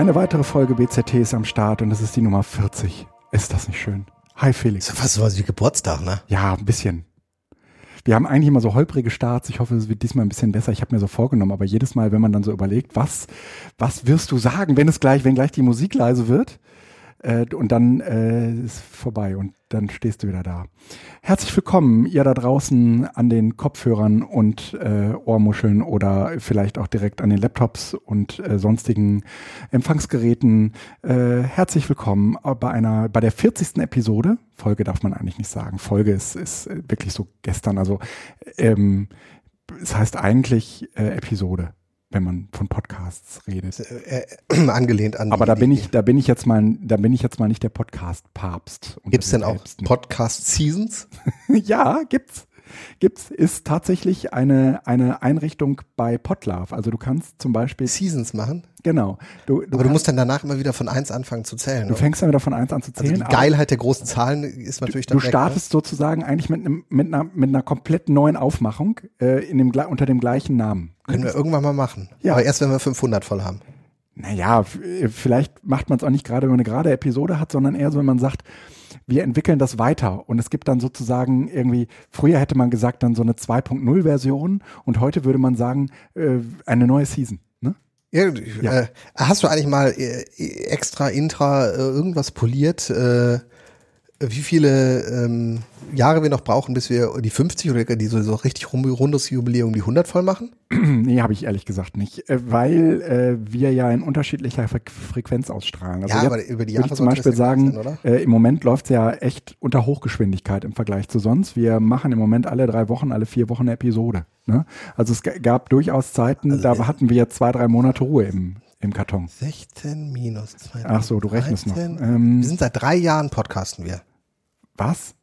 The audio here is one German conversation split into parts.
Eine weitere Folge BZT ist am Start und das ist die Nummer 40. Ist das nicht schön? Hi Felix. Das ist fast sowas wie Geburtstag, ne? Ja, ein bisschen. Wir haben eigentlich immer so holprige Starts. Ich hoffe, es wird diesmal ein bisschen besser. Ich habe mir so vorgenommen, aber jedes Mal, wenn man dann so überlegt, was, was wirst du sagen, wenn es gleich, wenn gleich die Musik leise wird, äh, und dann äh, ist vorbei und dann stehst du wieder da. Herzlich willkommen, ihr da draußen an den Kopfhörern und äh, Ohrmuscheln oder vielleicht auch direkt an den Laptops und äh, sonstigen Empfangsgeräten. Äh, herzlich willkommen bei einer, bei der 40. Episode. Folge darf man eigentlich nicht sagen. Folge ist, ist wirklich so gestern. Also ähm, es heißt eigentlich äh, Episode wenn man von Podcasts redet. Äh, äh, angelehnt an. Aber da bin ich, da bin ich jetzt mal, da bin ich jetzt mal nicht der Podcast-Papst. Gibt es denn auch Podcast-Seasons? ja, gibt's. Gibt's, ist tatsächlich eine, eine Einrichtung bei Podlove. Also du kannst zum Beispiel. Seasons machen? Genau. Du, du aber du musst dann danach immer wieder von eins anfangen zu zählen. Du oder? fängst dann wieder von eins an zu zählen. Also die Geilheit der großen Zahlen ist natürlich dann. Du weg, startest ne? sozusagen eigentlich mit, einem, mit, einer, mit einer komplett neuen Aufmachung äh, in dem, unter dem gleichen Namen. Können wir irgendwann mal machen. Ja. Aber erst wenn wir 500 voll haben. Naja, vielleicht macht man es auch nicht gerade, wenn man eine gerade Episode hat, sondern eher so, wenn man sagt, wir entwickeln das weiter. Und es gibt dann sozusagen irgendwie, früher hätte man gesagt, dann so eine 2.0 Version und heute würde man sagen, äh, eine neue Season. Ne? Ja, ja. Äh, hast du eigentlich mal äh, extra intra äh, irgendwas poliert? Äh, wie viele ähm, Jahre wir noch brauchen, bis wir die 50 oder die so, so richtig rundes Jubiläum die 100 voll machen? nee, habe ich ehrlich gesagt nicht, äh, weil äh, wir ja in unterschiedlicher Fre Frequenz ausstrahlen. Also ja, aber über die Jahre ich zum Beispiel sagen, sein, äh, im Moment läuft es ja echt unter Hochgeschwindigkeit im Vergleich zu sonst. Wir machen im Moment alle drei Wochen, alle vier Wochen eine Episode. Ne? Also es gab durchaus Zeiten, also da hatten wir zwei, drei Monate Ruhe im, im Karton. 16 minus 2. Ach so, du rechnest 13. noch. Ähm, wir sind seit drei Jahren podcasten wir. Was?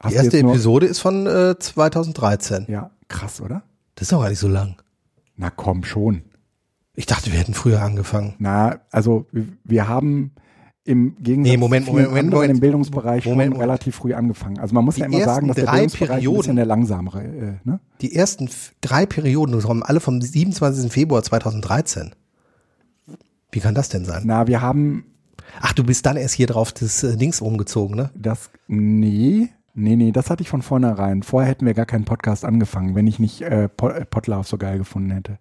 Hast die erste Episode ist von äh, 2013. Ja, krass, oder? Das ist auch gar nicht so lang. Na komm schon. Ich dachte, wir hätten früher angefangen. Na, also wir haben im Gegensatz nee, Moment, Moment, Moment, Moment, im Bildungsbereich Moment, schon relativ früh angefangen. Also man muss ja immer sagen, dass der Bildungsbereich Perioden, ein bisschen der langsamere. Äh, ne? Die ersten drei Perioden kommen alle vom 27. Februar 2013. Wie kann das denn sein? Na, wir haben Ach, du bist dann erst hier drauf das äh, Dings umgezogen, ne? Das, nee, nee, nee, das hatte ich von vornherein. Vorher hätten wir gar keinen Podcast angefangen, wenn ich nicht äh, Podlove so geil gefunden hätte.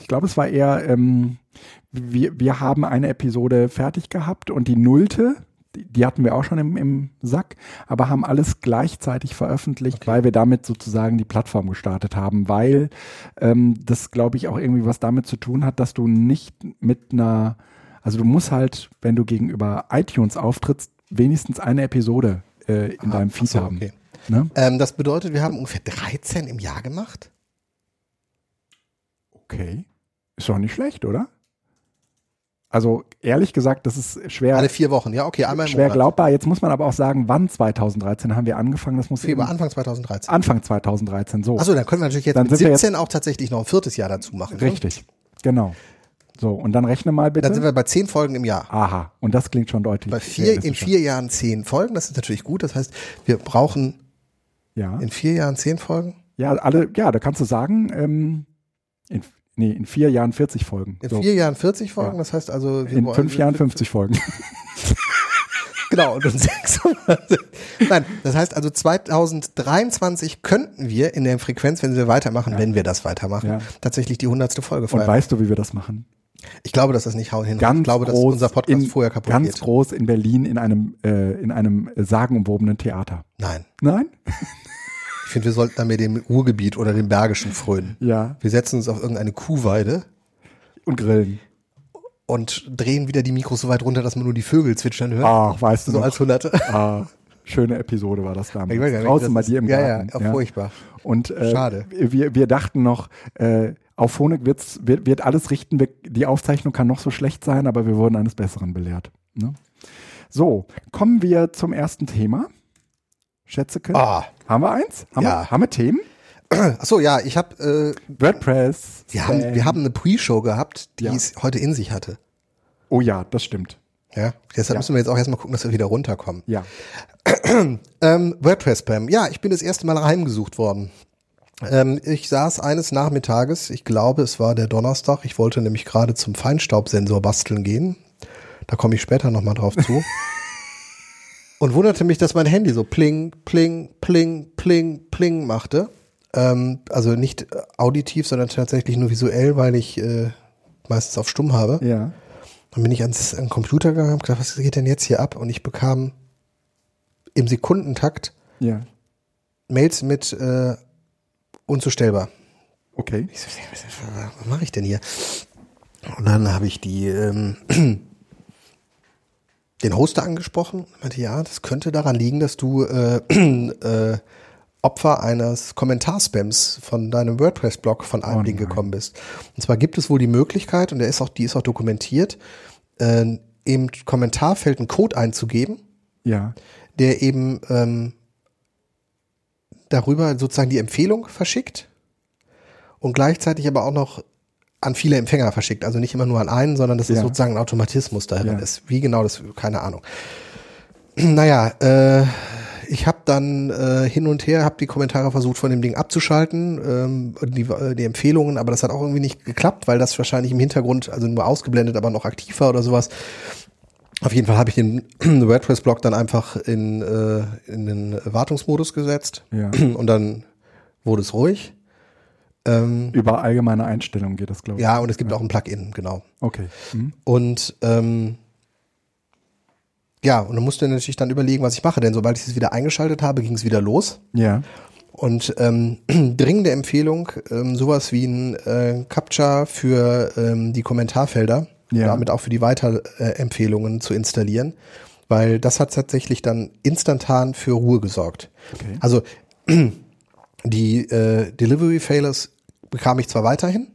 Ich glaube, es war eher, ähm, wir, wir haben eine Episode fertig gehabt und die nullte, die, die hatten wir auch schon im, im Sack, aber haben alles gleichzeitig veröffentlicht, okay. weil wir damit sozusagen die Plattform gestartet haben, weil ähm, das, glaube ich, auch irgendwie was damit zu tun hat, dass du nicht mit einer also du musst halt, wenn du gegenüber iTunes auftrittst, wenigstens eine Episode äh, in Aha, deinem Feed so, haben. Okay. Ne? Ähm, das bedeutet, wir haben ungefähr 13 im Jahr gemacht. Okay. Ist doch nicht schlecht, oder? Also ehrlich gesagt, das ist schwer. Alle vier Wochen, ja, okay, einmal im Schwer Monat. glaubbar. Jetzt muss man aber auch sagen, wann 2013 haben wir angefangen? Das muss Februar, Anfang 2013. Anfang 2013, so. Achso, dann können wir natürlich jetzt dann mit 17 jetzt auch tatsächlich noch ein viertes Jahr dazu machen. Ne? Richtig, ne? genau. So, und dann rechne mal bitte. Dann sind wir bei zehn Folgen im Jahr. Aha, und das klingt schon deutlich. Bei vier, in vier Jahren zehn Folgen, das ist natürlich gut. Das heißt, wir brauchen ja. in vier Jahren zehn Folgen. Ja, alle, ja, da kannst du sagen, ähm, in, nee, in vier Jahren 40 Folgen. In so. vier Jahren 40 Folgen, ja. das heißt also. in fünf Jahren 50 Folgen. genau, und in sechs Nein, das heißt also 2023 könnten wir in der Frequenz, wenn wir weitermachen, ja. wenn wir das weitermachen, ja. tatsächlich die hundertste Folge feiern. Und weißt du, wie wir das machen? Ich glaube, dass das nicht hauen hin. Ganz ich glaube, dass unser Podcast in, vorher kaputt ganz geht. Ganz groß in Berlin in einem, äh, in einem sagenumwobenen Theater. Nein. Nein? Ich finde, wir sollten dann mit dem Ruhrgebiet oder dem Bergischen frönen. Ja. Wir setzen uns auf irgendeine Kuhweide. Und grillen. Und drehen wieder die Mikros so weit runter, dass man nur die Vögel zwitschern hört. Ach, weißt du So noch. als Hunderte. Ah, schöne Episode war das damals. Ich weiß gar nicht, Draußen bei dir im Garten. Ja, ja, furchtbar. Und äh, Schade. Wir, wir dachten noch, äh, auf Phonik wird's, wird, wird alles richten. Wir, die Aufzeichnung kann noch so schlecht sein, aber wir wurden eines Besseren belehrt. Ne? So, kommen wir zum ersten Thema. Schätzeke. Ah. Haben wir eins? Haben, ja. wir, haben wir Themen? Achso, ja, ich habe äh, WordPress. Wir haben, wir haben eine Pre-Show gehabt, die ja. es heute in sich hatte. Oh ja, das stimmt. Ja, deshalb ja. müssen wir jetzt auch erstmal gucken, dass wir wieder runterkommen. Ja. ähm, WordPress-Spam. Ja, ich bin das erste Mal heimgesucht worden. Ähm, ich saß eines Nachmittages, ich glaube, es war der Donnerstag. Ich wollte nämlich gerade zum Feinstaubsensor basteln gehen. Da komme ich später nochmal drauf zu. und wunderte mich, dass mein Handy so pling, pling, pling, pling, pling machte. Ähm, also nicht auditiv, sondern tatsächlich nur visuell, weil ich äh, meistens auf Stumm habe. Ja. Dann bin ich ans, an den Computer gegangen und gedacht, was geht denn jetzt hier ab? Und ich bekam im Sekundentakt Ja. Mails mit äh, unzustellbar. Okay. Ich so, was mache ich denn hier? Und dann habe ich die ähm, den Hoster angesprochen. und meinte, ja, das könnte daran liegen, dass du äh, äh, Opfer eines Kommentarspams von deinem WordPress-Blog von einem Oh Ding gekommen bist. Und zwar gibt es wohl die Möglichkeit, und der ist auch, die ist auch dokumentiert, äh, im Kommentarfeld einen Code einzugeben, Ja. der eben ähm, darüber sozusagen die Empfehlung verschickt und gleichzeitig aber auch noch an viele Empfänger verschickt. Also nicht immer nur an einen, sondern das ist Ja. sozusagen ein Automatismus darin Ja. ist. Wie genau, das keine Ahnung. Naja, äh, ich habe dann äh, hin und her, habe die Kommentare versucht von dem Ding abzuschalten, ähm, die, äh, die Empfehlungen, aber das hat auch irgendwie nicht geklappt, weil das wahrscheinlich im Hintergrund, also nur ausgeblendet, aber noch aktiv war oder sowas. Auf jeden Fall habe ich den WordPress-Blog dann einfach in, äh, in den Wartungsmodus gesetzt Ja. und dann wurde es ruhig. Ähm, Über allgemeine Einstellungen geht das, glaube ich. ja, und es gibt auch ein Plugin, genau. Okay. Mhm. Und ähm, ja, und dann musste ich natürlich dann überlegen, was ich mache, denn sobald ich es wieder eingeschaltet habe, ging es wieder los. Ja. Und ähm, dringende Empfehlung, ähm, sowas wie ein äh, Captcha für ähm, die Kommentarfelder, Ja. damit auch für die Weiterempfehlungen zu installieren, weil das hat tatsächlich dann instantan für Ruhe gesorgt. Okay. Also die äh, Delivery Failures bekam ich zwar weiterhin,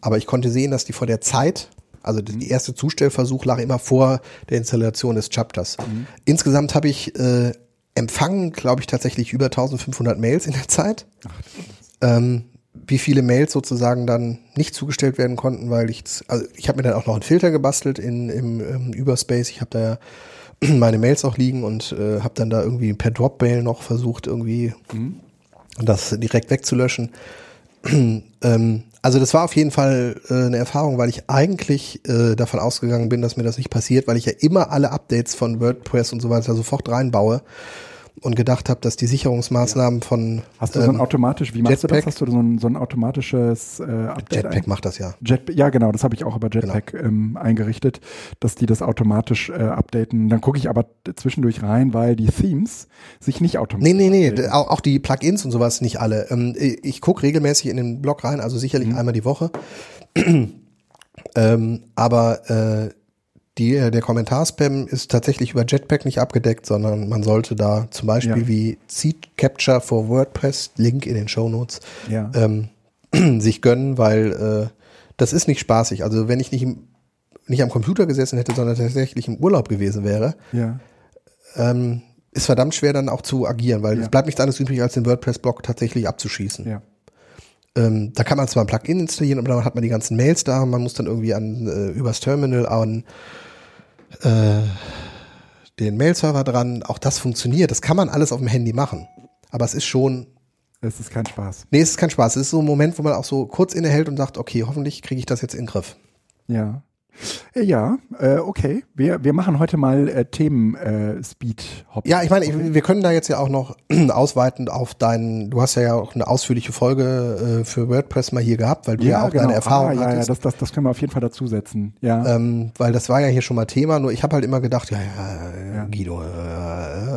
aber ich konnte sehen, dass die vor der Zeit, also die erste Zustellversuch lag immer vor der Installation des Chapters. Insgesamt habe ich äh, empfangen, glaube ich, tatsächlich über 1500 Mails in der Zeit. Ähm, wie viele Mails sozusagen dann nicht zugestellt werden konnten, weil ich, also ich habe mir dann auch noch einen Filter gebastelt in, im, im Überspace. Ich habe da ja meine Mails auch liegen und äh, habe dann da irgendwie per Dropmail noch versucht, irgendwie das direkt wegzulöschen. ähm, also das war auf jeden Fall äh, eine Erfahrung, weil ich eigentlich äh, davon ausgegangen bin, dass mir das nicht passiert, weil ich ja immer alle Updates von WordPress und so weiter sofort reinbaue und gedacht habe, dass die Sicherungsmaßnahmen von Hast du so ein ähm, automatisch, wie machst du das? Jetpack? Hast du so ein, so ein automatisches äh, Update? Jetpack macht das ja. Jet, ja, genau, das habe ich auch über Jetpack ähm, eingerichtet, dass die das automatisch äh, updaten. Dann gucke ich aber zwischendurch rein, weil die Themes sich nicht automatisch. Nee, nee, nee, updaten. auch, auch die Plugins und sowas nicht alle. Ähm, ich gucke regelmäßig in den Blog rein, also sicherlich Mhm. einmal die Woche. ähm, aber äh, die, äh, der Kommentarspam ist tatsächlich über Jetpack nicht abgedeckt, sondern man sollte da zum Beispiel Ja. wie Seed Capture for WordPress, Link in den Show Notes, Ja. ähm, sich gönnen, weil äh, das ist nicht spaßig. Also wenn ich nicht, im, nicht am Computer gesessen hätte, sondern tatsächlich im Urlaub gewesen wäre, ja. ähm, ist verdammt schwer dann auch zu agieren, weil es bleibt nichts anderes übrig, als den WordPress-Blog tatsächlich abzuschießen. Ähm, da kann man zwar ein Plugin installieren, aber dann hat man die ganzen Mails da, man muss dann irgendwie an äh, übers Terminal an äh, den Mail-Server dran. Auch das funktioniert. Das kann man alles auf dem Handy machen. Aber es ist schon, Es ist kein Spaß. nee, es ist kein Spaß. Es ist so ein Moment, wo man auch so kurz innehält und sagt, okay, hoffentlich kriege ich das jetzt in den Griff. Ja. Äh, Ja, äh, okay. Wir, wir machen heute mal äh, Themen äh, Speed Hop. Ja, ich meine, ich, wir können da jetzt ja auch noch ausweiten auf deinen, du hast ja auch eine ausführliche Folge äh, für WordPress mal hier gehabt, weil du ja, auch deine Erfahrung ah, ja, ja, hattest. das, das, das können wir auf jeden Fall dazusetzen. Ja. ähm, weil das war ja hier schon mal Thema, nur ich habe halt immer gedacht, ja, ja, Ja. Guido, äh,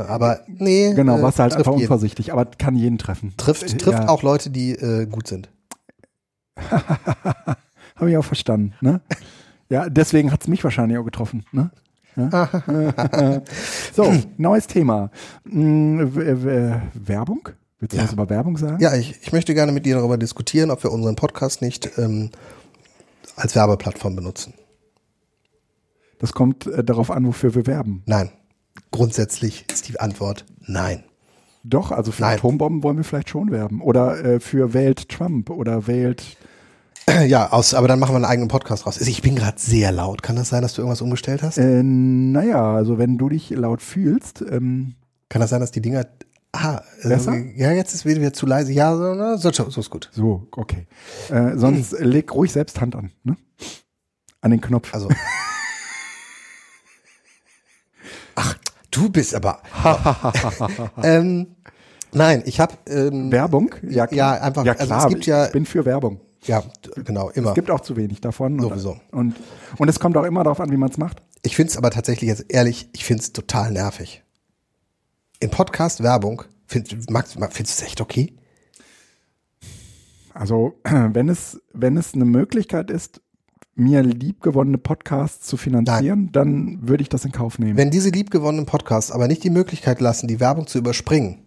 aber nee. genau, äh, warst du halt einfach jeden. unvorsichtig, aber kann jeden treffen. Trifft, Äh, trifft ja. auch Leute, die äh, gut sind. Habe ich auch verstanden. Ne? Ja, deswegen hat es mich wahrscheinlich auch getroffen. Ne? Ja? so, neues Thema. Hm, Werbung? Willst du Ja. was über Werbung sagen? Ja, ich, ich möchte gerne mit dir darüber diskutieren, ob wir unseren Podcast nicht ähm, als Werbeplattform benutzen. Das kommt äh, darauf an, wofür wir werben. Nein. Grundsätzlich ist die Antwort nein. Doch, also für Nein. Atombomben wollen wir vielleicht schon werben. Oder äh, für wählt Trump oder wählt. Ja, aus, aber dann machen wir einen eigenen Podcast raus. Ich bin gerade sehr laut. Kann das sein, dass du irgendwas umgestellt hast? Äh, naja, also wenn du dich laut fühlst, ähm, Kann das sein, dass die Dinger Ah, äh, Besser? ja, jetzt ist wieder zu leise. Ja, so, na, so, so ist gut. So, okay. Äh, sonst leg ruhig selbst Hand an, ne? An den Knopf. Also. Ach, du bist aber. ähm, nein, ich habe ähm, Werbung? Ja, Ja, einfach- Ja, also klar, es gibt ja- ich bin für Werbung. Ja genau immer. Es gibt auch zu wenig davon. und- Sowieso. Und, und es kommt auch immer darauf an, wie man es macht. Ich finde es aber tatsächlich jetzt ehrlich, ich finde es total nervig. In Podcast Werbung find, magst, mag- findest du es echt okay? Also, wenn es, wenn es eine Möglichkeit ist, mir liebgewonnene Podcasts zu finanzieren, dann würde ich das in Kauf nehmen. Wenn diese liebgewonnenen Podcasts aber nicht die Möglichkeit lassen, die Werbung zu überspringen,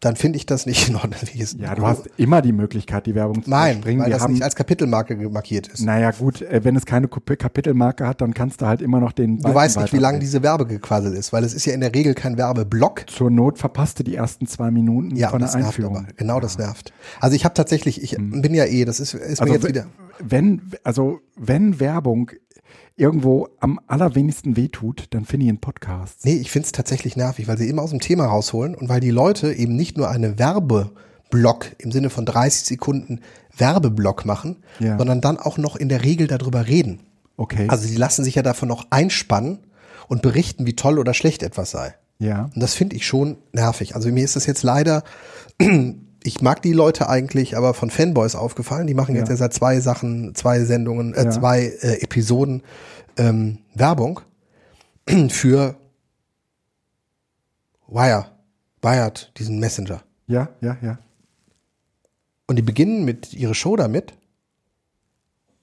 dann finde ich das nicht in Ordnung. Wie es- ja, du hast immer die Möglichkeit, die Werbung zu Nein, überspringen. weil Wir das haben, nicht als Kapitelmarke markiert ist. naja, gut, äh, wenn es keine Kap- Kapitelmarke hat, dann kannst du halt immer noch den. Du weißt nicht, wie lang diese Werbegequassel ist, weil es ist ja in der Regel kein Werbeblock. Zur Not verpasste die ersten zwei Minuten Ja, von der Einführung. aber. Genau, das nervt. Also ich habe tatsächlich, ich bin ja eh, das ist, ist mir Also jetzt we- wieder. wenn, also wenn Werbung irgendwo am allerwenigsten wehtut, dann finde ich einen Podcast. Nee, ich find's tatsächlich nervig, weil sie immer aus dem Thema rausholen und weil die Leute eben nicht nur eine Werbeblock im Sinne von 30 Sekunden Werbeblock machen, Ja. sondern dann auch noch in der Regel darüber reden. Okay. Also die lassen sich ja davon noch einspannen und berichten, wie toll oder schlecht etwas sei. ja. Und das finde ich schon nervig. Also mir ist das jetzt leider, ich mag die Leute eigentlich, aber von Fanboys aufgefallen. Die machen jetzt Ja. seit zwei Sachen, zwei Sendungen, äh, Ja. zwei äh, Episoden ähm, Werbung für Wire, Wired, diesen Messenger. Ja, ja, ja. Und die beginnen mit ihre Show damit.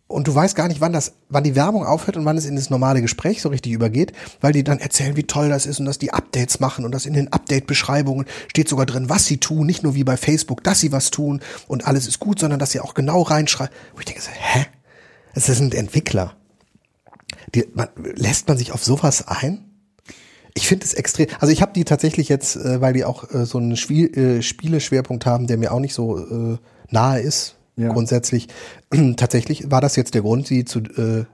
Und du weißt gar nicht, wann das, wann die Werbung aufhört und wann es in das normale Gespräch so richtig übergeht, weil die dann erzählen, wie toll das ist und dass die Updates machen und dass in den Update-Beschreibungen steht sogar drin, was sie tun, nicht nur wie bei Facebook, dass sie was tun und alles ist gut, sondern dass sie auch genau reinschreiben. Wo ich denke, so, hä? Das sind Entwickler. Die, man, lässt man sich auf sowas ein? Ich finde es extrem. Also ich habe die tatsächlich jetzt, äh, weil die auch äh, so einen Spiel, äh, Spieleschwerpunkt haben, der mir auch nicht so äh, nahe ist. Ja. Grundsätzlich. tatsächlich war das jetzt der Grund, sie zu äh,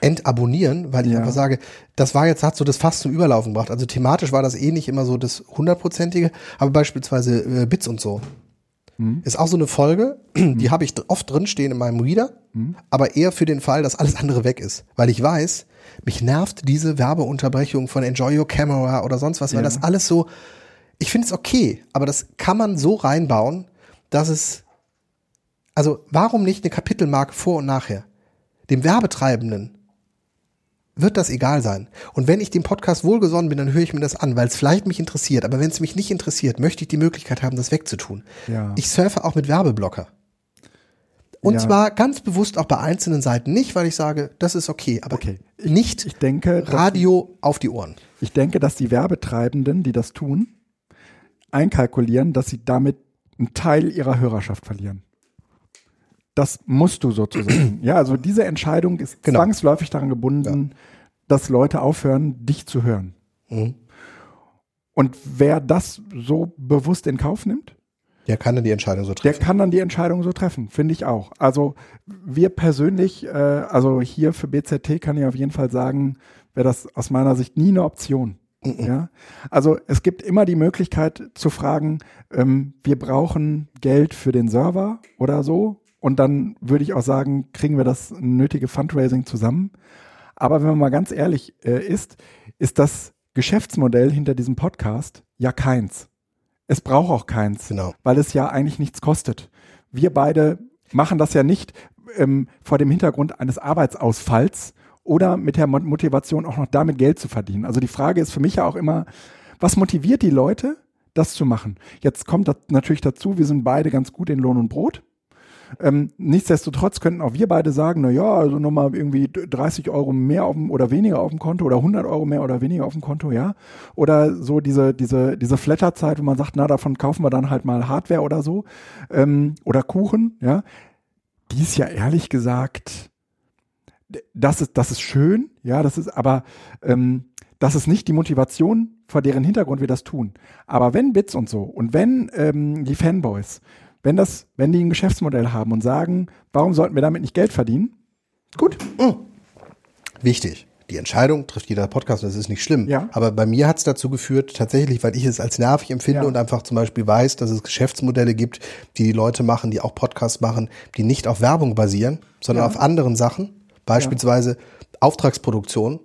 entabonnieren, weil ich Ja. einfach sage, das war jetzt, hat so das fast zum Überlaufen gebracht. Also thematisch war das eh nicht immer so das hundertprozentige, aber beispielsweise äh, Bits und so. Ist auch so eine Folge, die habe ich oft drinstehen in meinem Reader, aber eher für den Fall, dass alles andere weg ist. Weil ich weiß, mich nervt diese Werbeunterbrechung von Enjoy Your Camera oder sonst was, weil Ja. das alles so, ich finde es okay, aber das kann man so reinbauen, dass es, also warum nicht eine Kapitelmarke vor und nachher? Dem Werbetreibenden wird das egal sein. Und wenn ich dem Podcast wohlgesonnen bin, dann höre ich mir das an, weil es vielleicht mich interessiert. Aber wenn es mich nicht interessiert, möchte ich die Möglichkeit haben, das wegzutun. Ja. Ich surfe auch mit Werbeblocker. Und Ja. zwar ganz bewusst auch bei einzelnen Seiten nicht, weil ich sage, das ist okay, aber Okay. nicht Ich denke, Radio auf die Ohren. Ich denke, dass die Werbetreibenden, die das tun, einkalkulieren, dass sie damit einen Teil ihrer Hörerschaft verlieren. Das musst du sozusagen. ja, also diese Entscheidung ist Genau. zwangsläufig daran gebunden, dass Leute aufhören, dich zu hören. Mhm. Und wer das so bewusst in Kauf nimmt, Der kann dann die Entscheidung so der treffen. kann dann die Entscheidung so treffen, finde ich auch. Also wir persönlich, äh, also hier für BZT kann ich auf jeden Fall sagen, wäre das aus meiner Sicht nie eine Option. Ja, also es gibt immer die Möglichkeit zu fragen, ähm, wir brauchen Geld für den Server oder so. Und dann würde ich auch sagen, kriegen wir das nötige Fundraising zusammen. Aber wenn man mal ganz ehrlich äh, ist, ist das Geschäftsmodell hinter diesem Podcast ja keins. Es braucht auch keins, Genau. weil es ja eigentlich nichts kostet. Wir beide machen das ja nicht ähm, vor dem Hintergrund eines Arbeitsausfalls oder mit der Mo- Motivation auch noch damit Geld zu verdienen. Also die Frage ist für mich ja auch immer, was motiviert die Leute, das zu machen? Jetzt kommt das natürlich dazu, wir sind beide ganz gut in Lohn und Brot. Ähm, nichtsdestotrotz könnten auch wir beide sagen, na ja, also nochmal irgendwie 30 Euro mehr auf dem, oder weniger auf dem Konto oder 100 Euro mehr oder weniger auf dem Konto, ja. Oder so diese, diese, diese Flatterzeit, wo man sagt, na, davon kaufen wir dann halt mal Hardware oder so. Ähm, oder Kuchen, ja. Die ist ja ehrlich gesagt, das ist, das ist schön, ja, das ist aber, ähm, das ist nicht die Motivation, vor deren Hintergrund wir das tun. Aber wenn Bits und so und wenn ähm, die Fanboys, wenn das, wenn die ein Geschäftsmodell haben und sagen, warum sollten wir damit nicht Geld verdienen? Gut, Wichtig. Die Entscheidung trifft jeder Podcast und das ist nicht schlimm. Ja. Aber bei mir hat es dazu geführt, tatsächlich, weil ich es als nervig empfinde Ja. und einfach zum Beispiel weiß, dass es Geschäftsmodelle gibt, die die Leute machen, die auch Podcasts machen, die nicht auf Werbung basieren, sondern Ja. auf anderen Sachen, beispielsweise Auftragsproduktion.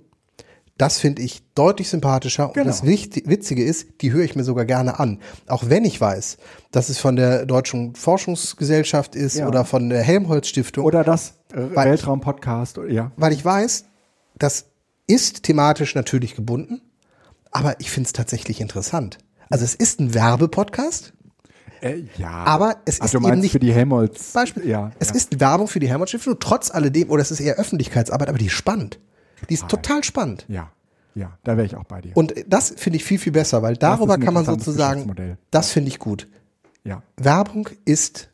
Das finde ich deutlich sympathischer. Und Genau. das Wichti- Witzige ist, die höre ich mir sogar gerne an. Auch wenn ich weiß, dass es von der Deutschen Forschungsgesellschaft ist Ja. oder von der Helmholtz Stiftung Oder das äh, Weltraum-Podcast, ja. weil ich weiß, das ist thematisch natürlich gebunden, aber ich finde es tatsächlich interessant. Also es ist ein Werbepodcast, Äh, ja. Aber es Ach, ist eben nicht- für die Helmholtz. Beispiel. Ja. es ja. ist Werbung für die Helmholtz Stiftung, trotz alledem, oder es ist eher Öffentlichkeitsarbeit, aber die ist spannend. Die ist total spannend. Ja, ja, da wäre ich auch bei dir. Und das finde ich viel, viel besser, weil darüber kann man sozusagen, das finde ich gut. ja. Werbung ist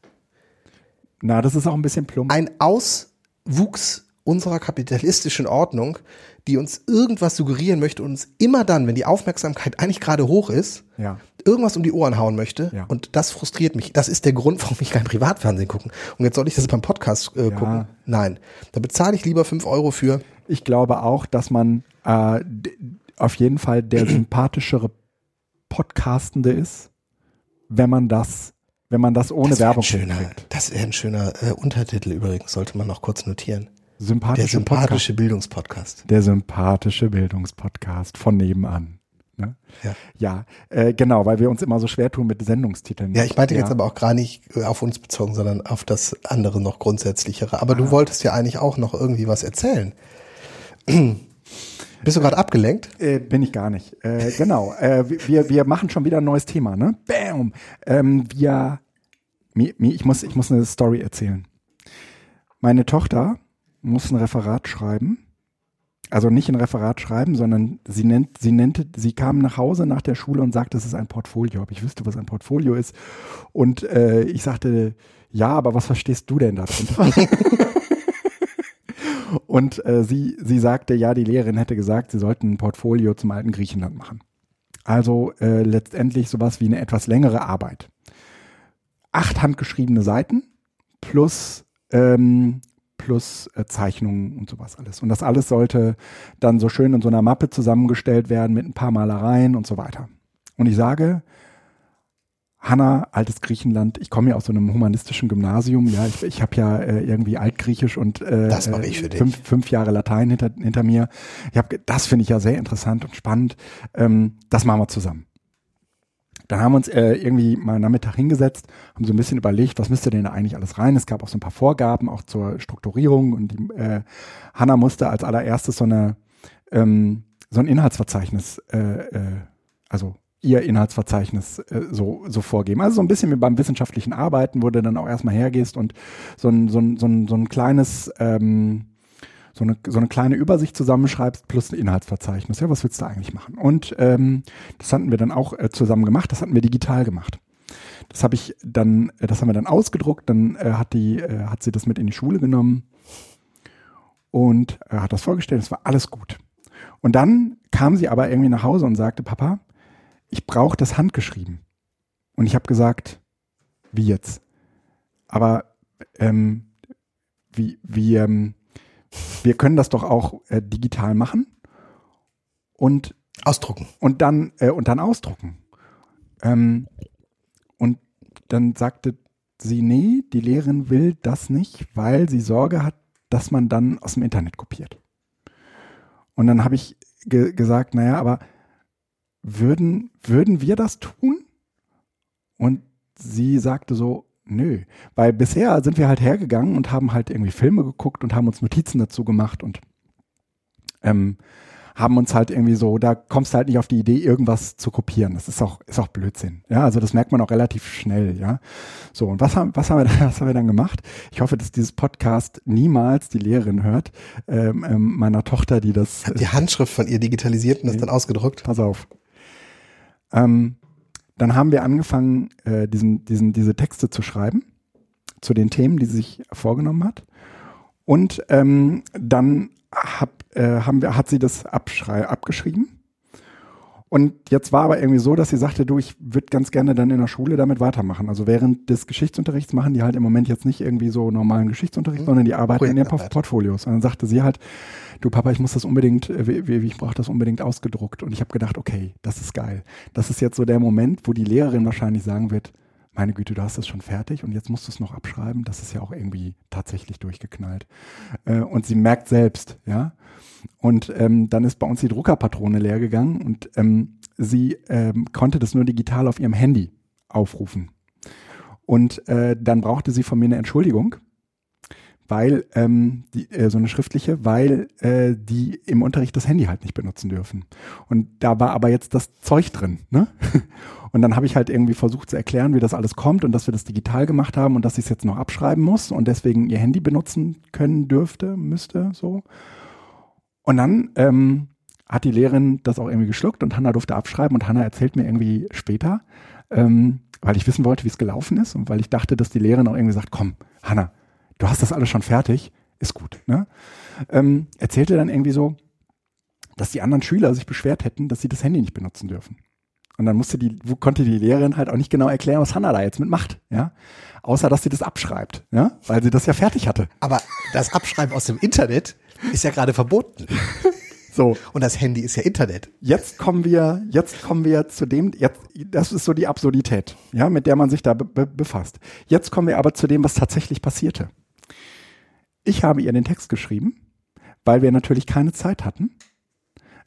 Na, das ist auch ein bisschen plump. ein Auswuchs unserer kapitalistischen Ordnung, die uns irgendwas suggerieren möchte und uns immer dann, wenn die Aufmerksamkeit eigentlich gerade hoch ist, Ja. irgendwas um die Ohren hauen möchte. Ja. Und das frustriert mich. Das ist der Grund, warum ich kein Privatfernsehen gucken. Und jetzt soll ich das beim Podcast äh, gucken? Nein. Da bezahle ich lieber fünf Euro für. Ich glaube auch, dass man äh, auf jeden Fall der sympathischere Podcastende ist, wenn man das, wenn man das ohne Das Werbung schöner, kriegt. das wäre ein schöner äh, Untertitel übrigens, sollte man noch kurz notieren. Der Sympathische sympathische Bildungspodcast. Podcast. Der sympathische Bildungspodcast von nebenan. Ne? Ja. Ja, äh, genau, weil wir uns immer so schwer tun mit Sendungstiteln. Ja, ich meinte ja. jetzt aber auch gar nicht äh, auf uns bezogen, sondern auf das andere noch grundsätzlichere. Aber Ah. du wolltest ja eigentlich auch noch irgendwie was erzählen. Bist du gerade abgelenkt? Äh, bin ich gar nicht. Äh, genau. Äh, wir, wir machen schon wieder ein neues Thema, ne? Bam! Ähm, wir, mir, mir, ich, muss, ich muss eine Story erzählen. Meine Tochter muss ein Referat schreiben. Also nicht ein Referat schreiben, sondern sie nennt, sie nannte, sie kam nach Hause nach der Schule und sagte, es ist ein Portfolio. Ob ich wüsste, was ein Portfolio ist. Und äh, ich sagte, ja, aber was verstehst du denn darunter? Und äh, sie, sie sagte, ja, die Lehrerin hätte gesagt, sie sollten ein Portfolio zum alten Griechenland machen. Also äh, letztendlich sowas wie eine etwas längere Arbeit. Acht handgeschriebene Seiten plus, ähm, plus äh, Zeichnungen und sowas alles. Und das alles sollte dann so schön in so einer Mappe zusammengestellt werden mit ein paar Malereien und so weiter. Und ich sage, Hanna, altes Griechenland, ich komme ja aus so einem humanistischen Gymnasium, ja, ich, ich habe ja äh, irgendwie Altgriechisch und äh, dich. Fünf, fünf Jahre Latein hinter, hinter mir. Ich hab, das finde ich ja sehr interessant und spannend. Ähm, das machen wir zusammen. Dann haben wir uns äh, irgendwie mal Nachmittag hingesetzt, haben so ein bisschen überlegt, was müsste denn da eigentlich alles rein. Es gab auch so ein paar Vorgaben, auch zur Strukturierung und die, äh, Hanna musste als allererstes so eine ähm, so ein Inhaltsverzeichnis, äh, äh, also ihr Inhaltsverzeichnis äh, so, so vorgeben. Also so ein bisschen wie beim wissenschaftlichen Arbeiten, wo du dann auch erstmal hergehst und so ein, so ein, so ein, so ein kleines, ähm, so eine, so eine kleine Übersicht zusammenschreibst plus ein Inhaltsverzeichnis. Ja, was willst du eigentlich machen? Und ähm, das hatten wir dann auch äh, zusammen gemacht, das hatten wir digital gemacht. Das habe ich dann, äh, das haben wir dann ausgedruckt, dann äh, hat die, äh, hat sie das mit in die Schule genommen und äh, hat das vorgestellt, es war alles gut. Und dann kam sie aber irgendwie nach Hause und sagte, Papa, ich brauche das handgeschrieben. Und ich habe gesagt, wie jetzt? Aber ähm, wie, wie, ähm, wir können das doch auch äh, digital machen und Ausdrucken. und dann äh, und dann ausdrucken. Ähm, und dann sagte sie, nee, die Lehrerin will das nicht, weil sie Sorge hat, dass man dann aus dem Internet kopiert. Und dann habe ich ge gesagt, naja, aber würden, würden wir das tun? Und sie sagte so, nö, weil bisher sind wir halt hergegangen und haben halt irgendwie Filme geguckt und haben uns Notizen dazu gemacht und ähm, haben uns halt irgendwie so, da kommst du halt nicht auf die Idee, irgendwas zu kopieren. Das ist auch, ist auch Blödsinn. Ja, also das merkt man auch relativ schnell, ja. So, und was haben, was haben wir, dann- was haben wir dann gemacht? Ich hoffe, dass dieses Podcast niemals die Lehrerin hört, ähm, ähm, meiner Tochter, die das, Die Handschrift von ihr digitalisiert und das dann ausgedruckt. pass auf. Ähm, dann haben wir angefangen, äh, diesen, diesen, diese Texte zu schreiben zu den Themen, die sie sich vorgenommen hat. Und ähm, dann hab, äh, haben wir, hat sie das abgeschrieben. Und jetzt war aber irgendwie so, dass sie sagte, du, ich würde ganz gerne dann in der Schule damit weitermachen. Also während des Geschichtsunterrichts machen die halt im Moment jetzt nicht irgendwie so normalen Geschichtsunterricht, mhm. sondern die arbeiten in ihren Portfolios. Und dann sagte sie halt, du Papa, ich muss das unbedingt, äh, ich brauche das unbedingt ausgedruckt. Und ich habe gedacht, okay, das ist geil. Das ist jetzt so der Moment, wo die Lehrerin wahrscheinlich sagen wird, meine Güte, du hast es schon fertig und jetzt musst du es noch abschreiben. Das ist ja auch irgendwie tatsächlich durchgeknallt. Äh, und sie merkt selbst, ja. Und ähm, dann ist bei uns die Druckerpatrone leer gegangen und ähm, sie ähm, konnte das nur digital auf ihrem Handy aufrufen. Und äh, dann brauchte sie von mir eine Entschuldigung weil ähm, die, äh, so eine schriftliche, weil äh, die im Unterricht das Handy halt nicht benutzen dürfen. Und da war aber jetzt das Zeug drin. Ne? Und dann habe ich halt irgendwie versucht zu erklären, wie das alles kommt und dass wir das digital gemacht haben und dass ich es jetzt noch abschreiben muss und deswegen ihr Handy benutzen können dürfte, müsste so. Und dann ähm, hat die Lehrerin das auch irgendwie geschluckt und Hanna durfte abschreiben und Hanna erzählt mir irgendwie später, ähm, weil ich wissen wollte, wie es gelaufen ist und weil ich dachte, dass die Lehrerin auch irgendwie sagt, komm, Hanna, du hast das alles schon fertig, ist gut. Ne? Ähm, erzählte dann irgendwie so, dass die anderen Schüler sich beschwert hätten, dass sie das Handy nicht benutzen dürfen. Und dann musste die, konnte die Lehrerin halt auch nicht genau erklären, was Hannah da jetzt mitmacht, ja. Außer, dass sie das abschreibt, ja, weil sie das ja fertig hatte. Aber das Abschreiben aus dem Internet ist ja gerade verboten. So. Und das Handy ist ja Internet. Jetzt kommen wir, jetzt kommen wir zu dem, jetzt, das ist so die Absurdität, ja, mit der man sich da be befasst. Jetzt kommen wir aber zu dem, was tatsächlich passierte. Ich habe ihr den Text geschrieben, weil wir natürlich keine Zeit hatten,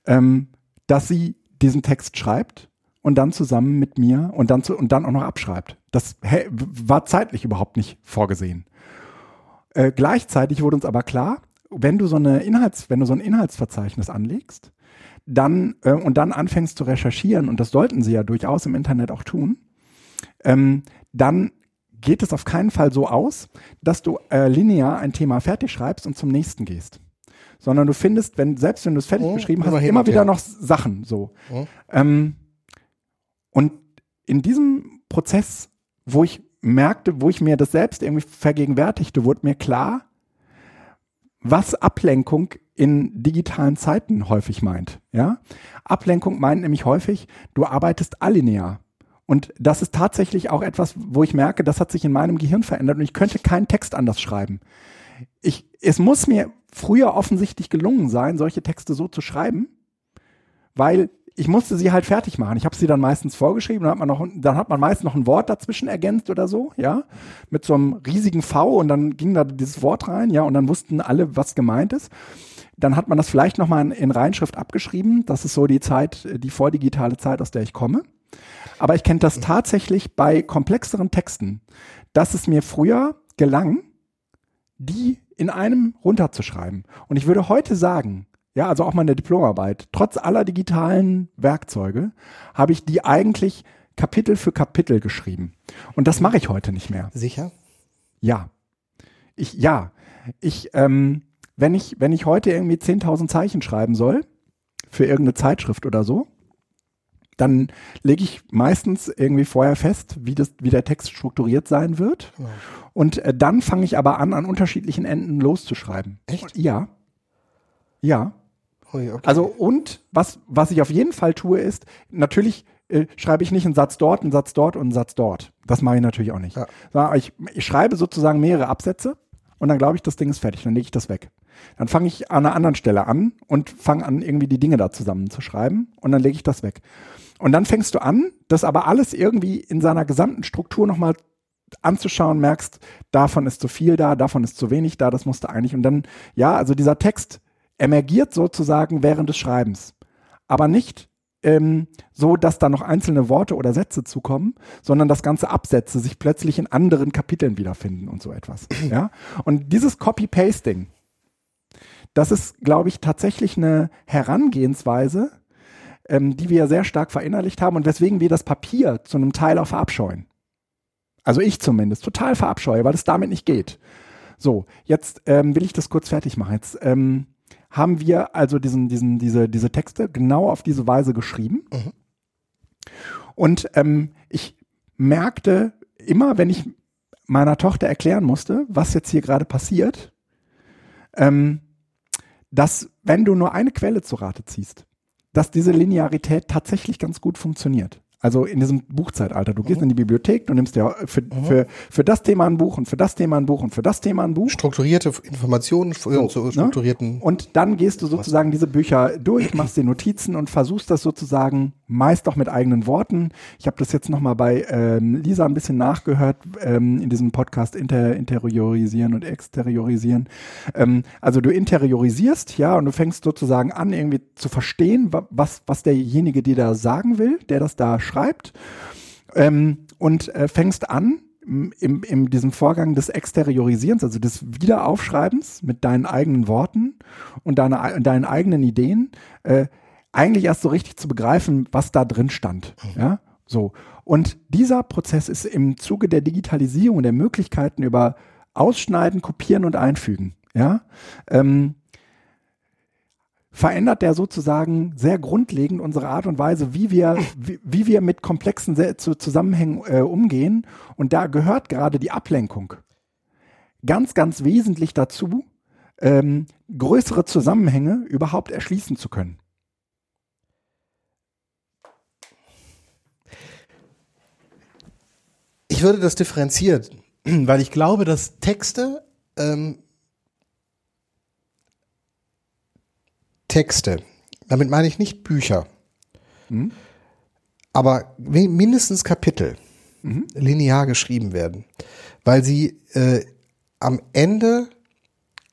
ähm, dass sie diesen Text schreibt und dann zusammen mit mir und dann, zu, und dann auch noch abschreibt. Das war zeitlich überhaupt nicht vorgesehen. Äh, gleichzeitig wurde uns aber klar, wenn du so eine Inhalts, wenn du so ein Inhaltsverzeichnis anlegst, dann äh, und dann anfängst zu recherchieren und das sollten sie ja durchaus im Internet auch tun, ähm, dann geht es auf keinen Fall so aus, dass du äh, linear ein Thema fertig schreibst und zum nächsten gehst. Sondern du findest, wenn, selbst wenn du es fertig oh, geschrieben hast, immer wieder noch Sachen so. Oh. Ähm, und in diesem Prozess, wo ich merkte, wo ich mir das selbst irgendwie vergegenwärtigte, wurde mir klar, was Ablenkung in digitalen Zeiten häufig meint. Ja? Ablenkung meint nämlich häufig, du arbeitest allinear. Und das ist tatsächlich auch etwas, wo ich merke, das hat sich in meinem Gehirn verändert und ich könnte keinen Text anders schreiben. Ich, es muss mir früher offensichtlich gelungen sein, solche Texte so zu schreiben, weil ich musste sie halt fertig machen. Ich habe sie dann meistens vorgeschrieben, dann hat man noch, dann hat man meist noch ein Wort dazwischen ergänzt oder so, ja, mit so einem riesigen V und dann ging da dieses Wort rein, ja, und dann wussten alle, was gemeint ist. Dann hat man das vielleicht nochmal in, in Reinschrift abgeschrieben. Das ist so die Zeit, die vordigitale Zeit, aus der ich komme. Aber ich kenne das tatsächlich bei komplexeren Texten, dass es mir früher gelang, die in einem runterzuschreiben. Und ich würde heute sagen, ja, also auch meine Diplomarbeit, trotz aller digitalen Werkzeuge, habe ich die eigentlich Kapitel für Kapitel geschrieben. Und das mache ich heute nicht mehr. Sicher? Ja. Ich, ja. Ich, ähm, wenn ich, wenn ich heute irgendwie 10.000 Zeichen schreiben soll, für irgendeine Zeitschrift oder so, dann lege ich meistens irgendwie vorher fest, wie, das, wie der Text strukturiert sein wird. Ja. Und äh, dann fange ich aber an, an unterschiedlichen Enden loszuschreiben. Echt? Ja. Ja. Okay. Also und was, was ich auf jeden Fall tue, ist, natürlich äh, schreibe ich nicht einen Satz dort, einen Satz dort und einen Satz dort. Das mache ich natürlich auch nicht. Ja. Ich, ich schreibe sozusagen mehrere Absätze und dann glaube ich, das Ding ist fertig, dann lege ich das weg. Dann fange ich an einer anderen Stelle an und fange an, irgendwie die Dinge da zusammenzuschreiben und dann lege ich das weg. Und dann fängst du an, das aber alles irgendwie in seiner gesamten Struktur nochmal anzuschauen, merkst, davon ist zu viel da, davon ist zu wenig da, das musste eigentlich. Und dann, ja, also dieser Text emergiert sozusagen während des Schreibens. Aber nicht ähm, so, dass da noch einzelne Worte oder Sätze zukommen, sondern dass ganze Absätze sich plötzlich in anderen Kapiteln wiederfinden und so etwas. Ja? Und dieses Copy-Pasting, das ist, glaube ich, tatsächlich eine Herangehensweise, ähm, die wir sehr stark verinnerlicht haben und weswegen wir das Papier zu einem Teil auch verabscheuen. Also ich zumindest total verabscheue, weil es damit nicht geht. So, jetzt ähm, will ich das kurz fertig machen. Jetzt ähm, haben wir also diesen, diesen, diese, diese Texte genau auf diese Weise geschrieben. Mhm. Und ähm, ich merkte immer, wenn ich meiner Tochter erklären musste, was jetzt hier gerade passiert, ähm, dass wenn du nur eine Quelle zu Rate ziehst, dass diese Linearität tatsächlich ganz gut funktioniert. Also in diesem Buchzeitalter. Du gehst in die Bibliothek, du nimmst dir für, für, für das Thema ein Buch und für das Thema ein Buch und für das Thema ein Buch. Strukturierte Informationen so, zu ne? strukturierten. Und dann gehst du sozusagen diese Bücher durch, machst dir Notizen und versuchst das sozusagen meist auch mit eigenen Worten. Ich habe das jetzt nochmal bei ähm, Lisa ein bisschen nachgehört ähm, in diesem Podcast Inter Interiorisieren und Exteriorisieren. Ähm, also du interiorisierst, ja, und du fängst sozusagen an, irgendwie zu verstehen, was, was derjenige dir da sagen will, der das da schreibt ähm, und äh, fängst an, im, in diesem Vorgang des Exteriorisierens, also des Wiederaufschreibens mit deinen eigenen Worten und deine, deinen eigenen Ideen, äh, eigentlich erst so richtig zu begreifen, was da drin stand. Mhm. Ja, so. Und dieser Prozess ist im Zuge der Digitalisierung der Möglichkeiten über Ausschneiden, Kopieren und Einfügen, ja, ähm, verändert der sozusagen sehr grundlegend unsere Art und Weise, wie wir, wie, wie wir mit komplexen Zusammenhängen äh, umgehen. Und da gehört gerade die Ablenkung ganz, ganz wesentlich dazu, ähm, größere Zusammenhänge überhaupt erschließen zu können. Ich würde das differenzieren, weil ich glaube, dass Texte ähm, Texte. Damit meine ich nicht Bücher. Mhm. Aber mindestens Kapitel mhm. linear geschrieben werden. Weil sie äh, am Ende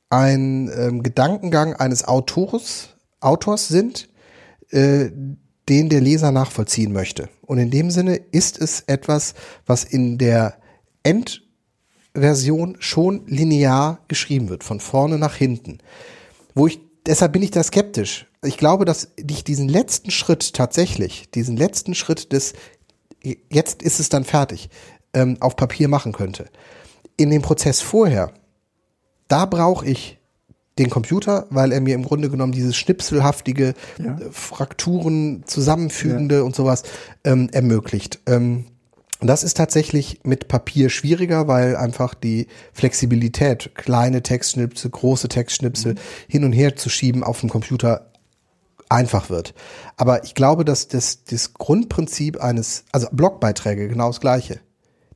ein ähm, Gedankengang eines Autors, Autors sind, äh, den der Leser nachvollziehen möchte. Und in dem Sinne ist es etwas, was in der Endversion schon linear geschrieben wird, von vorne nach hinten. Wo ich deshalb bin ich da skeptisch. Ich glaube, dass ich diesen letzten Schritt tatsächlich, diesen letzten Schritt des, jetzt ist es dann fertig, ähm, auf Papier machen könnte. In dem Prozess vorher, da brauche ich den Computer, weil er mir im Grunde genommen dieses schnipselhaftige, ja. Äh, Frakturen zusammenfügende ja. und sowas ähm, ermöglicht. Ähm, das ist tatsächlich mit Papier schwieriger, weil einfach die Flexibilität, kleine Textschnipsel, große Textschnipsel mhm. hin und her zu schieben auf dem Computer einfach wird. Aber ich glaube, dass das, das Grundprinzip eines, also Blogbeiträge genau das gleiche.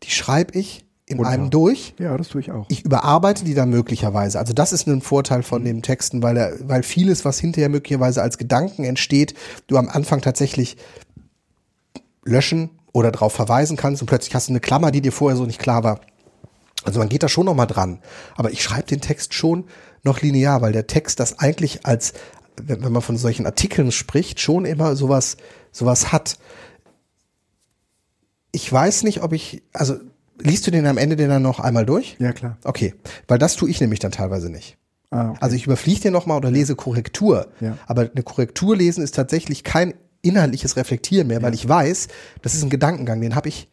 Die schreibe ich in Runter. einem durch. Ja, das tue ich auch. Ich überarbeite die dann möglicherweise. Also das ist ein Vorteil von mhm. den Texten, weil er, weil vieles, was hinterher möglicherweise als Gedanken entsteht, du am Anfang tatsächlich löschen, oder darauf verweisen kannst und plötzlich hast du eine Klammer, die dir vorher so nicht klar war. Also man geht da schon noch mal dran. Aber ich schreibe den Text schon noch linear, weil der Text das eigentlich als, wenn, wenn man von solchen Artikeln spricht, schon immer sowas, sowas hat. Ich weiß nicht, ob ich, also liest du den am Ende den dann noch einmal durch? Ja, klar. Okay, weil das tue ich nämlich dann teilweise nicht. Ah, okay. Also ich überfliege den nochmal oder lese Korrektur. Ja. Aber eine Korrektur lesen ist tatsächlich kein inhaltliches Reflektieren mehr, ja. weil ich weiß, das ist ein Gedankengang, den habe ich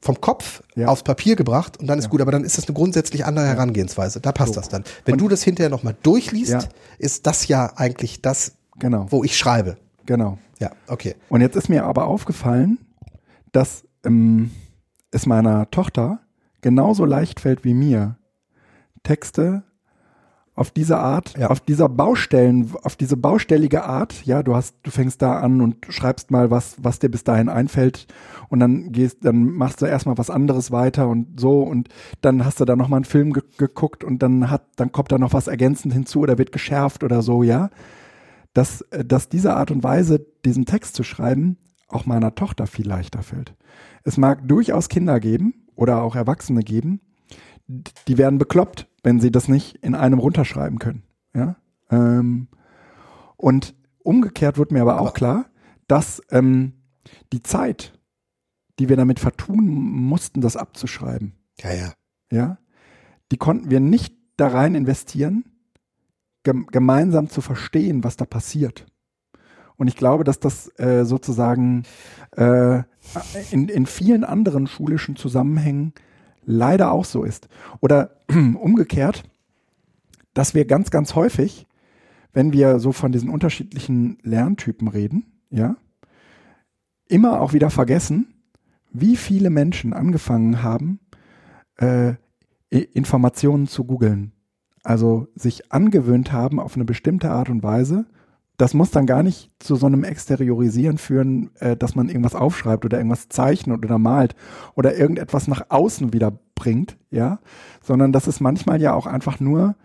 vom Kopf ja. aufs Papier gebracht und dann ist ja. gut, aber dann ist das eine grundsätzlich andere Herangehensweise. Da passt so. das dann. Wenn und du das hinterher nochmal durchliest, ist das ja eigentlich das, genau. wo ich schreibe. Genau. Ja, okay. Und jetzt ist mir aber aufgefallen, dass ähm, es meiner Tochter genauso leicht fällt wie mir, Texte auf diese Art, ja. auf dieser Baustellen, auf diese baustellige Art, ja, du hast, du fängst da an und schreibst mal was, was dir bis dahin einfällt und dann gehst, dann machst du erstmal was anderes weiter und so und dann hast du da nochmal einen Film ge geguckt und dann hat, dann kommt da noch was ergänzend hinzu oder wird geschärft oder so, ja. Dass, dass diese Art und Weise, diesen Text zu schreiben, auch meiner Tochter viel leichter fällt. Es mag durchaus Kinder geben oder auch Erwachsene geben, die werden bekloppt, wenn sie das nicht in einem runterschreiben können. Ja? Ähm, und umgekehrt wird mir aber auch klar, dass ähm, die Zeit, die wir damit vertun mussten, das abzuschreiben, ja, ja. Ja, die konnten wir nicht da rein investieren, gem gemeinsam zu verstehen, was da passiert. Und ich glaube, dass das äh, sozusagen äh, in, in vielen anderen schulischen Zusammenhängen leider auch so ist. Oder umgekehrt, dass wir ganz, ganz häufig, wenn wir so von diesen unterschiedlichen Lerntypen reden, ja, immer auch wieder vergessen, wie viele Menschen angefangen haben, äh, Informationen zu googeln. Also sich angewöhnt haben, auf eine bestimmte Art und Weise das muss dann gar nicht zu so einem Exteriorisieren führen, äh, dass man irgendwas aufschreibt oder irgendwas zeichnet oder malt oder irgendetwas nach außen wieder bringt, ja, sondern das ist manchmal ja auch einfach nur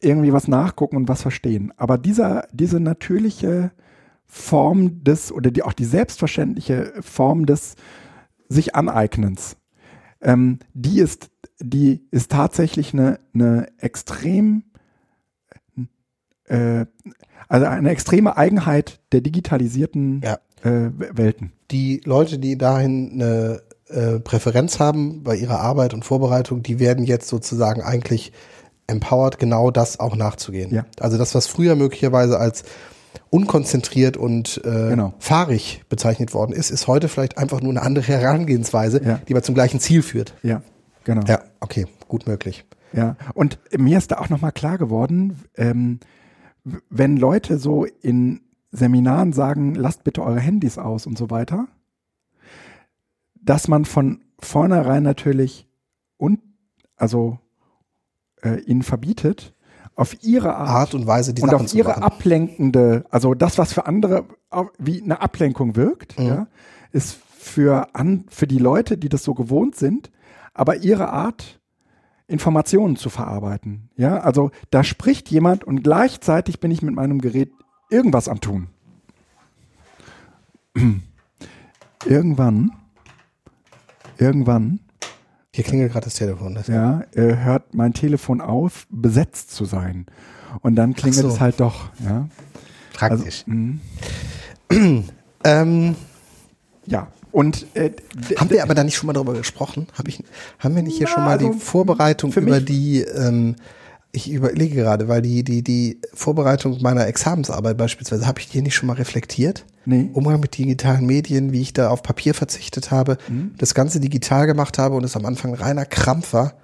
irgendwie was nachgucken und was verstehen. Aber dieser, diese natürliche Form des oder die, auch die selbstverständliche Form des sich Aneignens, ähm, die ist, die ist tatsächlich eine, eine extrem äh, also eine extreme Eigenheit der digitalisierten Ja. äh, Welten. Die Leute, die dahin eine äh, Präferenz haben bei ihrer Arbeit und Vorbereitung, die werden jetzt sozusagen eigentlich empowered, genau das auch nachzugehen. Ja. Also das, was früher möglicherweise als unkonzentriert und äh, Genau. fahrig bezeichnet worden ist, ist heute vielleicht einfach nur eine andere Herangehensweise, Ja. die aber zum gleichen Ziel führt. Ja, genau. Ja, okay, gut möglich. Ja, und mir ist da auch nochmal klar geworden, ähm, wenn Leute so in Seminaren sagen, lasst bitte eure Handys aus und so weiter, dass man von vornherein natürlich und also äh, ihnen verbietet, auf ihre Art, Art und Weise, die und Sachen auf ihre machen. ablenkende, also das, was für andere wie eine Ablenkung wirkt, Mhm. ja, ist für, an, für die Leute, die das so gewohnt sind, aber ihre Art, Informationen zu verarbeiten. Ja, also da spricht jemand und gleichzeitig bin ich mit meinem Gerät irgendwas am tun. Irgendwann, irgendwann, Hier klingelt gerade das Telefon. Das ja, hört mein Telefon auf, besetzt zu sein. Und dann klingelt so. es halt doch, ja. praktisch. mh. ähm, Ja, und äh, Haben wir aber da nicht schon mal darüber gesprochen? Hab ich, haben wir nicht hier Na, schon mal also die Vorbereitung über die, ähm, ich überlege gerade, weil die, die, die Vorbereitung meiner Examensarbeit beispielsweise, habe ich die nicht schon mal reflektiert? nee, Umgang mit digitalen Medien, wie ich da auf Papier verzichtet habe, Mhm. das Ganze digital gemacht habe und es am Anfang reiner Krampf war,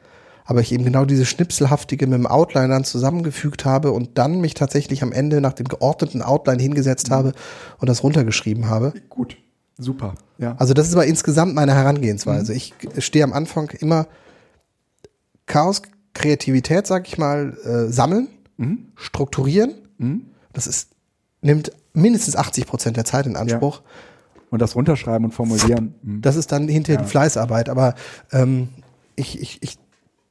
aber ich eben genau diese Schnipselhaftige mit dem Outline dann zusammengefügt habe und dann mich tatsächlich am Ende nach dem geordneten Outline hingesetzt Mhm. habe und das runtergeschrieben habe. gut, super, ja. Also das ist aber insgesamt meine Herangehensweise. Ich stehe am Anfang immer Chaos, Kreativität, sag ich mal, äh, sammeln, strukturieren. Das ist, nimmt mindestens 80 Prozent der Zeit in Anspruch. Und das runterschreiben und formulieren. mhm. Das ist dann hinterher die Fleißarbeit. Aber ähm, ich, ich, ich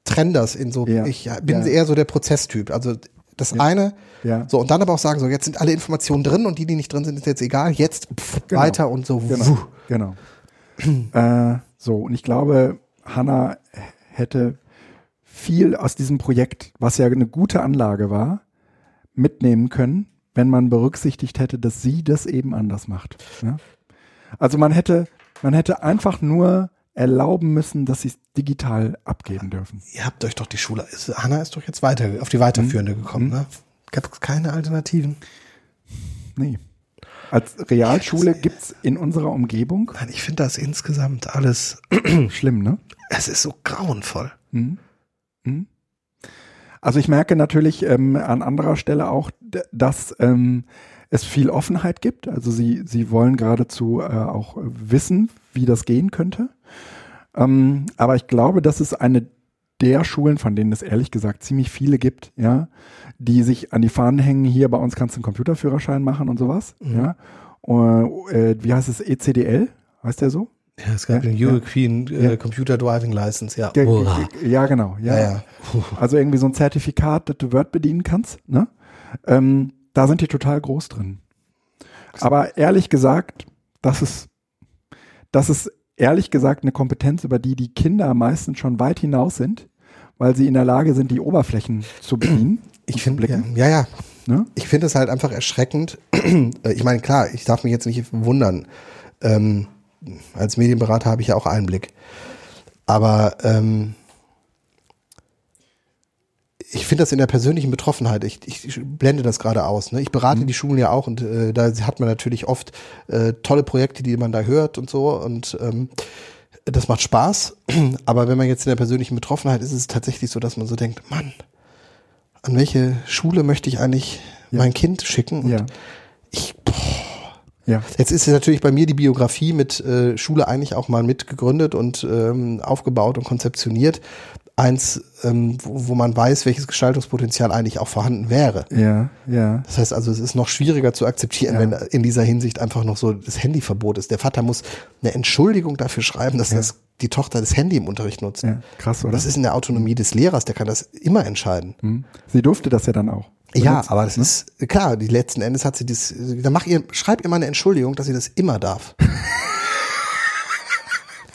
trenne das in so, Ja. ich bin Ja. eher so der Prozesstyp. Also das eine, Ja. so und dann aber auch sagen, so jetzt sind alle Informationen drin und die, die nicht drin sind, ist jetzt egal. Jetzt pff, Genau. weiter und so. Genau. genau. äh, so, und ich glaube, Hanna hätte viel aus diesem Projekt, was ja eine gute Anlage war, mitnehmen können, wenn man berücksichtigt hätte, dass sie das eben anders macht. Ja? Also man hätte, man hätte einfach nur erlauben müssen, dass sie es digital abgeben dürfen. Ihr habt euch doch die Schule, ist, Hanna ist doch jetzt weiter, auf die weiterführende Mhm. gekommen, ne? Gab es keine Alternativen? Nee. Als Realschule gibt's in unserer Umgebung, Nein, ich finde das insgesamt alles, schlimm, ne? es ist so grauenvoll. Also ich merke natürlich ähm, an anderer Stelle auch, dass ähm, es viel Offenheit gibt. Also sie, sie wollen geradezu äh, auch wissen, wie das gehen könnte. Ähm, aber ich glaube, dass es eine der Schulen, von denen es ehrlich gesagt ziemlich viele gibt, ja, die sich an die Fahnen hängen, hier bei uns kannst du einen Computerführerschein machen und sowas. Ja. Äh, wie heißt es, ECDL? Heißt der so? Ja, es gab Ja, den ja. European äh, Ja. Computer Driving License, ja. Ge- Ja, genau. Ja. Ja. Also irgendwie so ein Zertifikat, das du Word bedienen kannst. Ne? Ähm, da sind die total groß drin. Aber ehrlich gesagt, das ist, das ist ehrlich gesagt eine Kompetenz, über die die Kinder meistens schon weit hinaus sind, weil sie in der Lage sind, die Oberflächen zu bedienen. Ich finde, ja, ja, ja. Ne? Ich finde es halt einfach erschreckend. Äh, ich meine, klar, ich darf mich jetzt nicht wundern. Ähm, als Medienberater habe ich ja auch Einblick. Aber ähm, ich finde das in der persönlichen Betroffenheit, ich, ich blende das gerade aus. Ne? Ich berate die Schulen ja auch und äh, da hat man natürlich oft äh, tolle Projekte, die man da hört und so und ähm, das macht Spaß. Aber wenn man jetzt in der persönlichen Betroffenheit ist, ist es tatsächlich so, dass man so denkt, Mann, an welche Schule möchte ich eigentlich mein Kind schicken? Und Ja. ich, boah, Ja. Jetzt ist natürlich bei mir die Biografie mit äh, Schule eigentlich auch mal mitgegründet und ähm, aufgebaut und konzeptioniert. Eins, ähm, wo, wo man weiß, welches Gestaltungspotenzial eigentlich auch vorhanden wäre. Ja, ja. Das heißt also, es ist noch schwieriger zu akzeptieren, Ja. wenn in dieser Hinsicht einfach noch so das Handyverbot ist. Der Vater muss eine Entschuldigung dafür schreiben, dass Ja. das, die Tochter das Handy im Unterricht nutzt. Ja, krass, oder? Das ist in der Autonomie des Lehrers, der kann das immer entscheiden. Hm. Sie durfte das ja dann auch. Ja, Benutzt, aber das ne? ist klar, die letzten Endes hat sie das, dann mach ihr, schreib ihr mal eine Entschuldigung, dass sie das immer darf.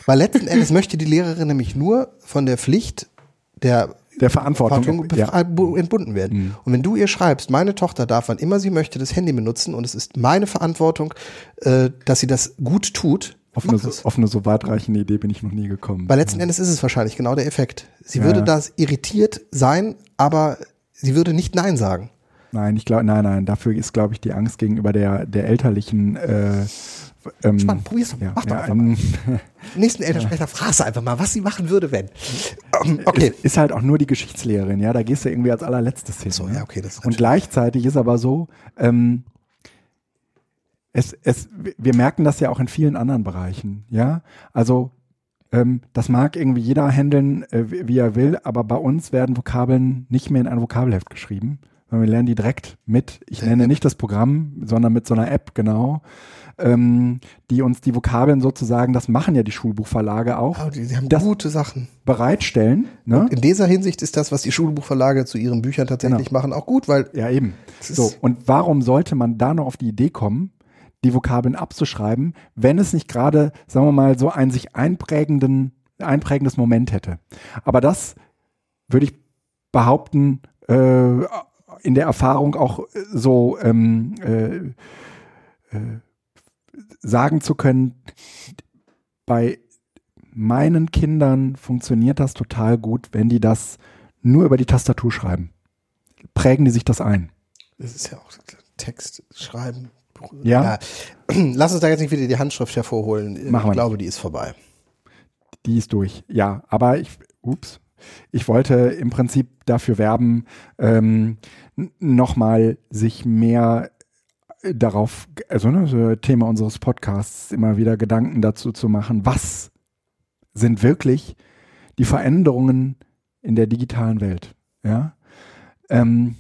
Weil letzten Endes möchte die Lehrerin nämlich nur von der Pflicht der der Verantwortung. Verantwortung ja. entbunden werden. Und wenn du ihr schreibst, meine Tochter darf, wann immer sie möchte, das Handy benutzen und es ist meine Verantwortung, äh, dass sie das gut tut, Auf eine, so, auf eine so weitreichende Idee bin ich noch nie gekommen. Weil letzten Endes ist es wahrscheinlich genau der Effekt. Sie Ja, würde ja. das irritiert sein, aber sie würde nicht Nein sagen. Nein, ich glaube, nein, nein, dafür ist, glaube ich, die Angst gegenüber der, der elterlichen äh, ähm, Spannend, probier's doch. ja, Mach doch ja, einfach mal. ähm, Nächsten Elternsprecher fragst du einfach mal, was sie machen würde, wenn. Ähm, Okay. ist, ist halt auch nur die Geschichtslehrerin, ja, da gehst du irgendwie als allerletztes hin. So, ne? ja, okay, das ist Und gleichzeitig ist aber so, ähm, es, es, wir merken das ja auch in vielen anderen Bereichen, ja. Also ähm, das mag irgendwie jeder handeln, äh, wie, wie er will, aber bei uns werden Vokabeln nicht mehr in ein Vokabelheft geschrieben, sondern wir lernen die direkt mit, ich nenne nicht das Programm, sondern mit so einer App, genau, ähm, die uns die Vokabeln sozusagen, das machen ja die Schulbuchverlage auch, Ah, die, die haben gute Sachen. bereitstellen. Ne? In dieser Hinsicht ist das, was die Schulbuchverlage zu ihren Büchern tatsächlich machen, auch gut, weil Ja, eben. So, und warum sollte man da noch auf die Idee kommen, die Vokabeln abzuschreiben, wenn es nicht gerade, sagen wir mal, so ein sich einprägenden, einprägendes Moment hätte? Aber das würde ich behaupten, äh, in der Erfahrung auch so ähm, äh, äh, sagen zu können, bei meinen Kindern funktioniert das total gut, wenn die das nur über die Tastatur schreiben. Prägen die sich das ein. das ist ja auch Text schreiben. Ja. Lass uns da jetzt nicht wieder die Handschrift hervorholen. Machen ich glaube, die ist vorbei. Die ist durch. Ja, aber ich, ups, ich wollte im Prinzip dafür werben, ähm, nochmal sich mehr darauf, also ne, so Thema unseres Podcasts, immer wieder Gedanken dazu zu machen, was sind wirklich die Veränderungen in der digitalen Welt. Ja? Ähm,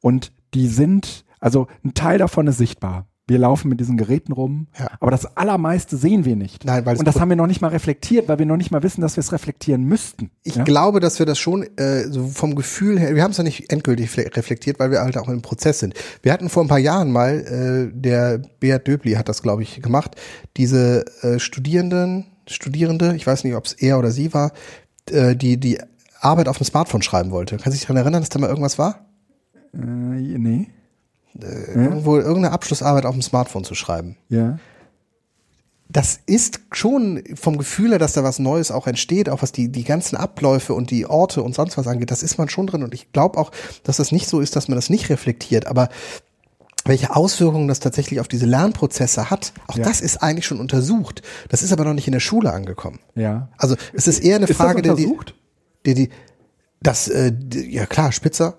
und die sind, also ein Teil davon ist sichtbar. Wir laufen mit diesen Geräten rum, Ja. aber das Allermeiste sehen wir nicht. Nein, weil und das haben wir noch nicht mal reflektiert, weil wir noch nicht mal wissen, dass wir es reflektieren müssten. Ich ja? glaube, dass wir das schon äh, so vom Gefühl her, wir haben es noch nicht endgültig fle- reflektiert, weil wir halt auch im Prozess sind. Wir hatten vor ein paar Jahren mal, äh, der Beat Döbli hat das, glaube ich, gemacht, diese äh, Studierenden, Studierende, ich weiß nicht, ob es er oder sie war, äh, die die Arbeit auf dem Smartphone schreiben wollte. Kannst du dich daran erinnern, dass da mal irgendwas war? Äh, nee. Irgendwo irgendeine Abschlussarbeit auf dem Smartphone zu schreiben. Ja. das ist schon vom Gefühl her, dass da was Neues auch entsteht, auch was die, die ganzen Abläufe und die Orte und sonst was angeht, das ist man schon drin. Und ich glaube auch, dass das nicht so ist, dass man das nicht reflektiert. Aber welche Auswirkungen das tatsächlich auf diese Lernprozesse hat, auch Ja. das ist eigentlich schon untersucht. Das ist aber noch nicht in der Schule angekommen. Ja. Also es ist eher eine Ist Frage, das der die, untersucht? die, die, das, äh, die, ja klar, Spitzer.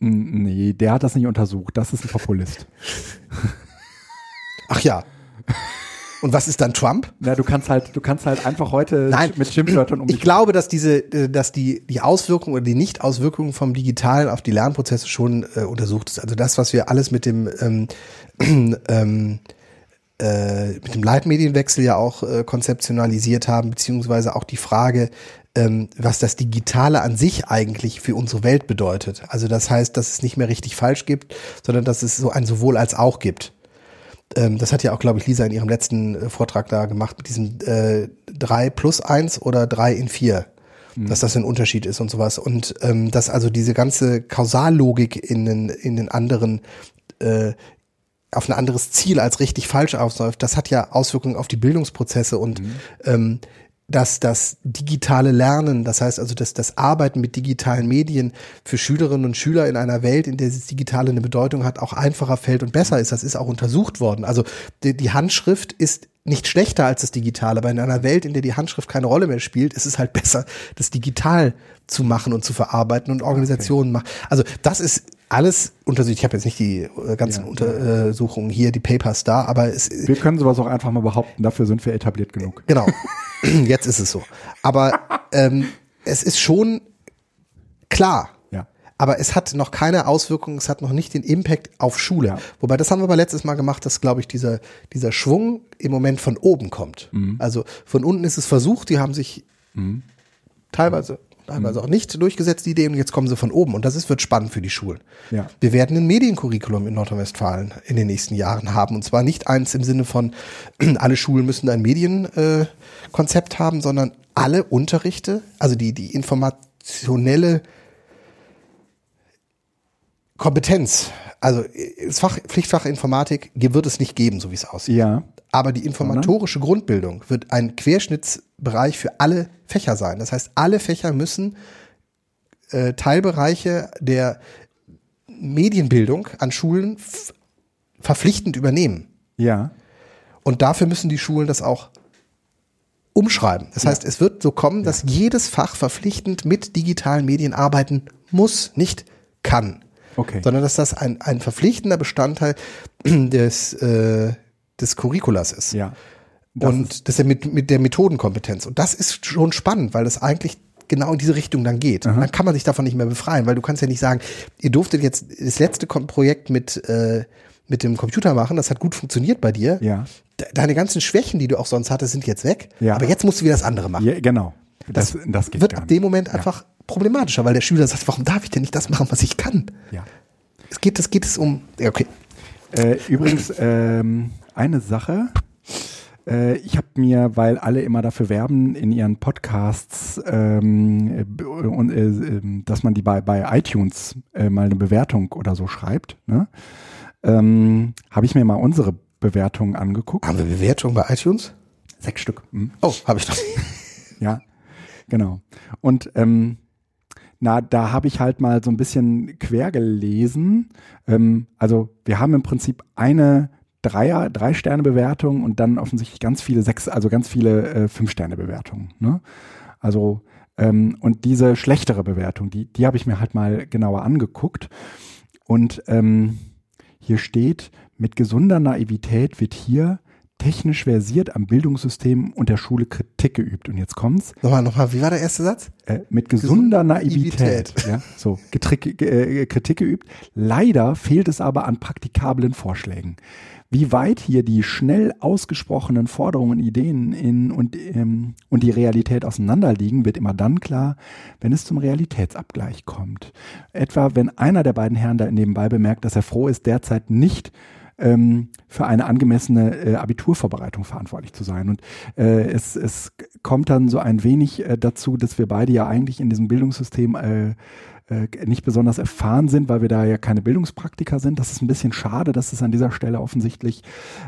Nee, der hat das nicht untersucht. Das ist ein Populist. Ach ja. Und was ist dann Trump? Na, du kannst halt, du kannst halt einfach heute Nein. mit Schimpfwörtern um Ich glaube, dass diese, äh, dass die, die Auswirkungen oder die Nicht-Auswirkungen vom Digitalen auf die Lernprozesse schon äh, untersucht ist. Also das, was wir alles mit dem, ähm, ähm, äh, mit dem Leitmedienwechsel ja auch äh, konzeptionalisiert haben, beziehungsweise auch die Frage, ähm, was das Digitale an sich eigentlich für unsere Welt bedeutet. Also das heißt, dass es nicht mehr richtig falsch gibt, sondern dass es so ein sowohl als auch gibt. Ähm, das hat ja auch, glaube ich, Lisa in ihrem letzten äh, Vortrag da gemacht mit diesem äh, 3 plus 1 oder 3 in 4. Dass das ein Unterschied ist und sowas. Und ähm, dass also diese ganze Kausallogik in den, in den anderen äh, auf ein anderes Ziel als richtig falsch ausläuft, das hat ja Auswirkungen auf die Bildungsprozesse und ähm, dass das digitale Lernen, das heißt also dass das Arbeiten mit digitalen Medien für Schülerinnen und Schüler in einer Welt, in der das Digitale eine Bedeutung hat, auch einfacher fällt und besser ist. Das ist auch untersucht worden. Also die, die Handschrift ist nicht schlechter als das Digitale, aber in einer Welt, in der die Handschrift keine Rolle mehr spielt, ist es halt besser, das digital zu machen und zu verarbeiten und Organisationen machen. Also das ist alles untersucht. Ich habe jetzt nicht die äh, ganzen Ja. Untersuchungen hier, die Papers da, aber es, Wir können sowas auch einfach mal behaupten, dafür sind wir etabliert genug. Genau. Jetzt ist es so. Aber ähm, es ist schon klar. Ja. Aber es hat noch keine Auswirkungen, es hat noch nicht den Impact auf Schule. Ja. Wobei, das haben wir aber letztes Mal gemacht, dass, glaube ich, dieser, dieser Schwung im Moment von oben kommt. Mhm. Also von unten ist es versucht, die haben sich teilweise, teilweise auch nicht durchgesetzt, die Ideen, und jetzt kommen sie von oben. Und das ist, wird spannend für die Schulen. Ja. Wir werden ein Mediencurriculum in Nordrhein-Westfalen in den nächsten Jahren haben. Und zwar nicht eins im Sinne von, alle Schulen müssen ein Medienkonzept äh, haben, sondern alle Unterrichte, also die, die informationelle Kompetenz, also äh, das Fach, Pflichtfach Informatik wird es nicht geben, so wie es aussieht. Ja. Aber die informatorische Grundbildung wird ein Querschnittsbereich für alle Fächer sein. Das heißt, alle Fächer müssen äh, Teilbereiche der Medienbildung an Schulen verpflichtend übernehmen. Ja. Und dafür müssen die Schulen das auch umschreiben. Das heißt, es wird so kommen, dass jedes Fach verpflichtend mit digitalen Medien arbeiten muss, nicht kann. Okay. Sondern dass das ein, ein verpflichtender Bestandteil des, äh, des Curriculas ist. Ja. Das und das ist mit, mit der Methodenkompetenz. Und das ist schon spannend, weil das eigentlich genau in diese Richtung dann geht. Und dann kann man sich davon nicht mehr befreien, weil du kannst ja nicht sagen, ihr durftet jetzt das letzte Projekt mit, äh, mit dem Computer machen, das hat gut funktioniert bei dir. Ja. De- Deine ganzen Schwächen, die du auch sonst hattest, sind jetzt weg. Ja. Aber jetzt musst du wieder das andere machen. Ja, genau. Das, das, geht Wird ab dem Moment einfach problematischer, weil der Schüler sagt, warum darf ich denn nicht das machen, was ich kann? Ja. Es geht, es geht es um, ja, okay. Äh, übrigens, ähm, eine Sache. Äh, ich habe mir, weil alle immer dafür werben in ihren Podcasts, ähm, äh, und, äh, äh, dass man die bei, bei iTunes äh, mal eine Bewertung oder so schreibt, ne? ähm, habe ich mir mal unsere Bewertungen angeguckt. Haben wir Bewertungen bei iTunes? Sechs Stück. Mhm. Oh, habe ich noch. Ja, genau. Und ähm, na, da habe ich halt mal so ein bisschen quer gelesen. Ähm, also wir haben im Prinzip eine Dreier, drei Sterne Bewertung und dann offensichtlich ganz viele sechs, also ganz viele äh, fünf Sterne Bewertungen. Ne? Also ähm, und diese schlechtere Bewertung, die, die habe ich mir halt mal genauer angeguckt. Und ähm, hier steht, mit gesunder Naivität wird hier technisch versiert am Bildungssystem und der Schule Kritik geübt. Und jetzt kommt's. Nochmal, nochmal, wie war der erste Satz? Äh, mit gesunder Naivität, Naivität. Ja, so Getrick, äh, Kritik geübt. Leider fehlt es aber an praktikablen Vorschlägen. Wie weit hier die schnell ausgesprochenen Forderungen, Ideen in, und, ähm, und die Realität auseinanderliegen, wird immer dann klar, wenn es zum Realitätsabgleich kommt. Etwa wenn einer der beiden Herren da nebenbei bemerkt, dass er froh ist, derzeit nicht ähm, für eine angemessene äh, Abiturvorbereitung verantwortlich zu sein. Und äh, es, es kommt dann so ein wenig äh, dazu, dass wir beide ja eigentlich in diesem Bildungssystem äh, nicht besonders erfahren sind, weil wir da ja keine Bildungspraktiker sind. Das ist ein bisschen schade, dass es an dieser Stelle offensichtlich,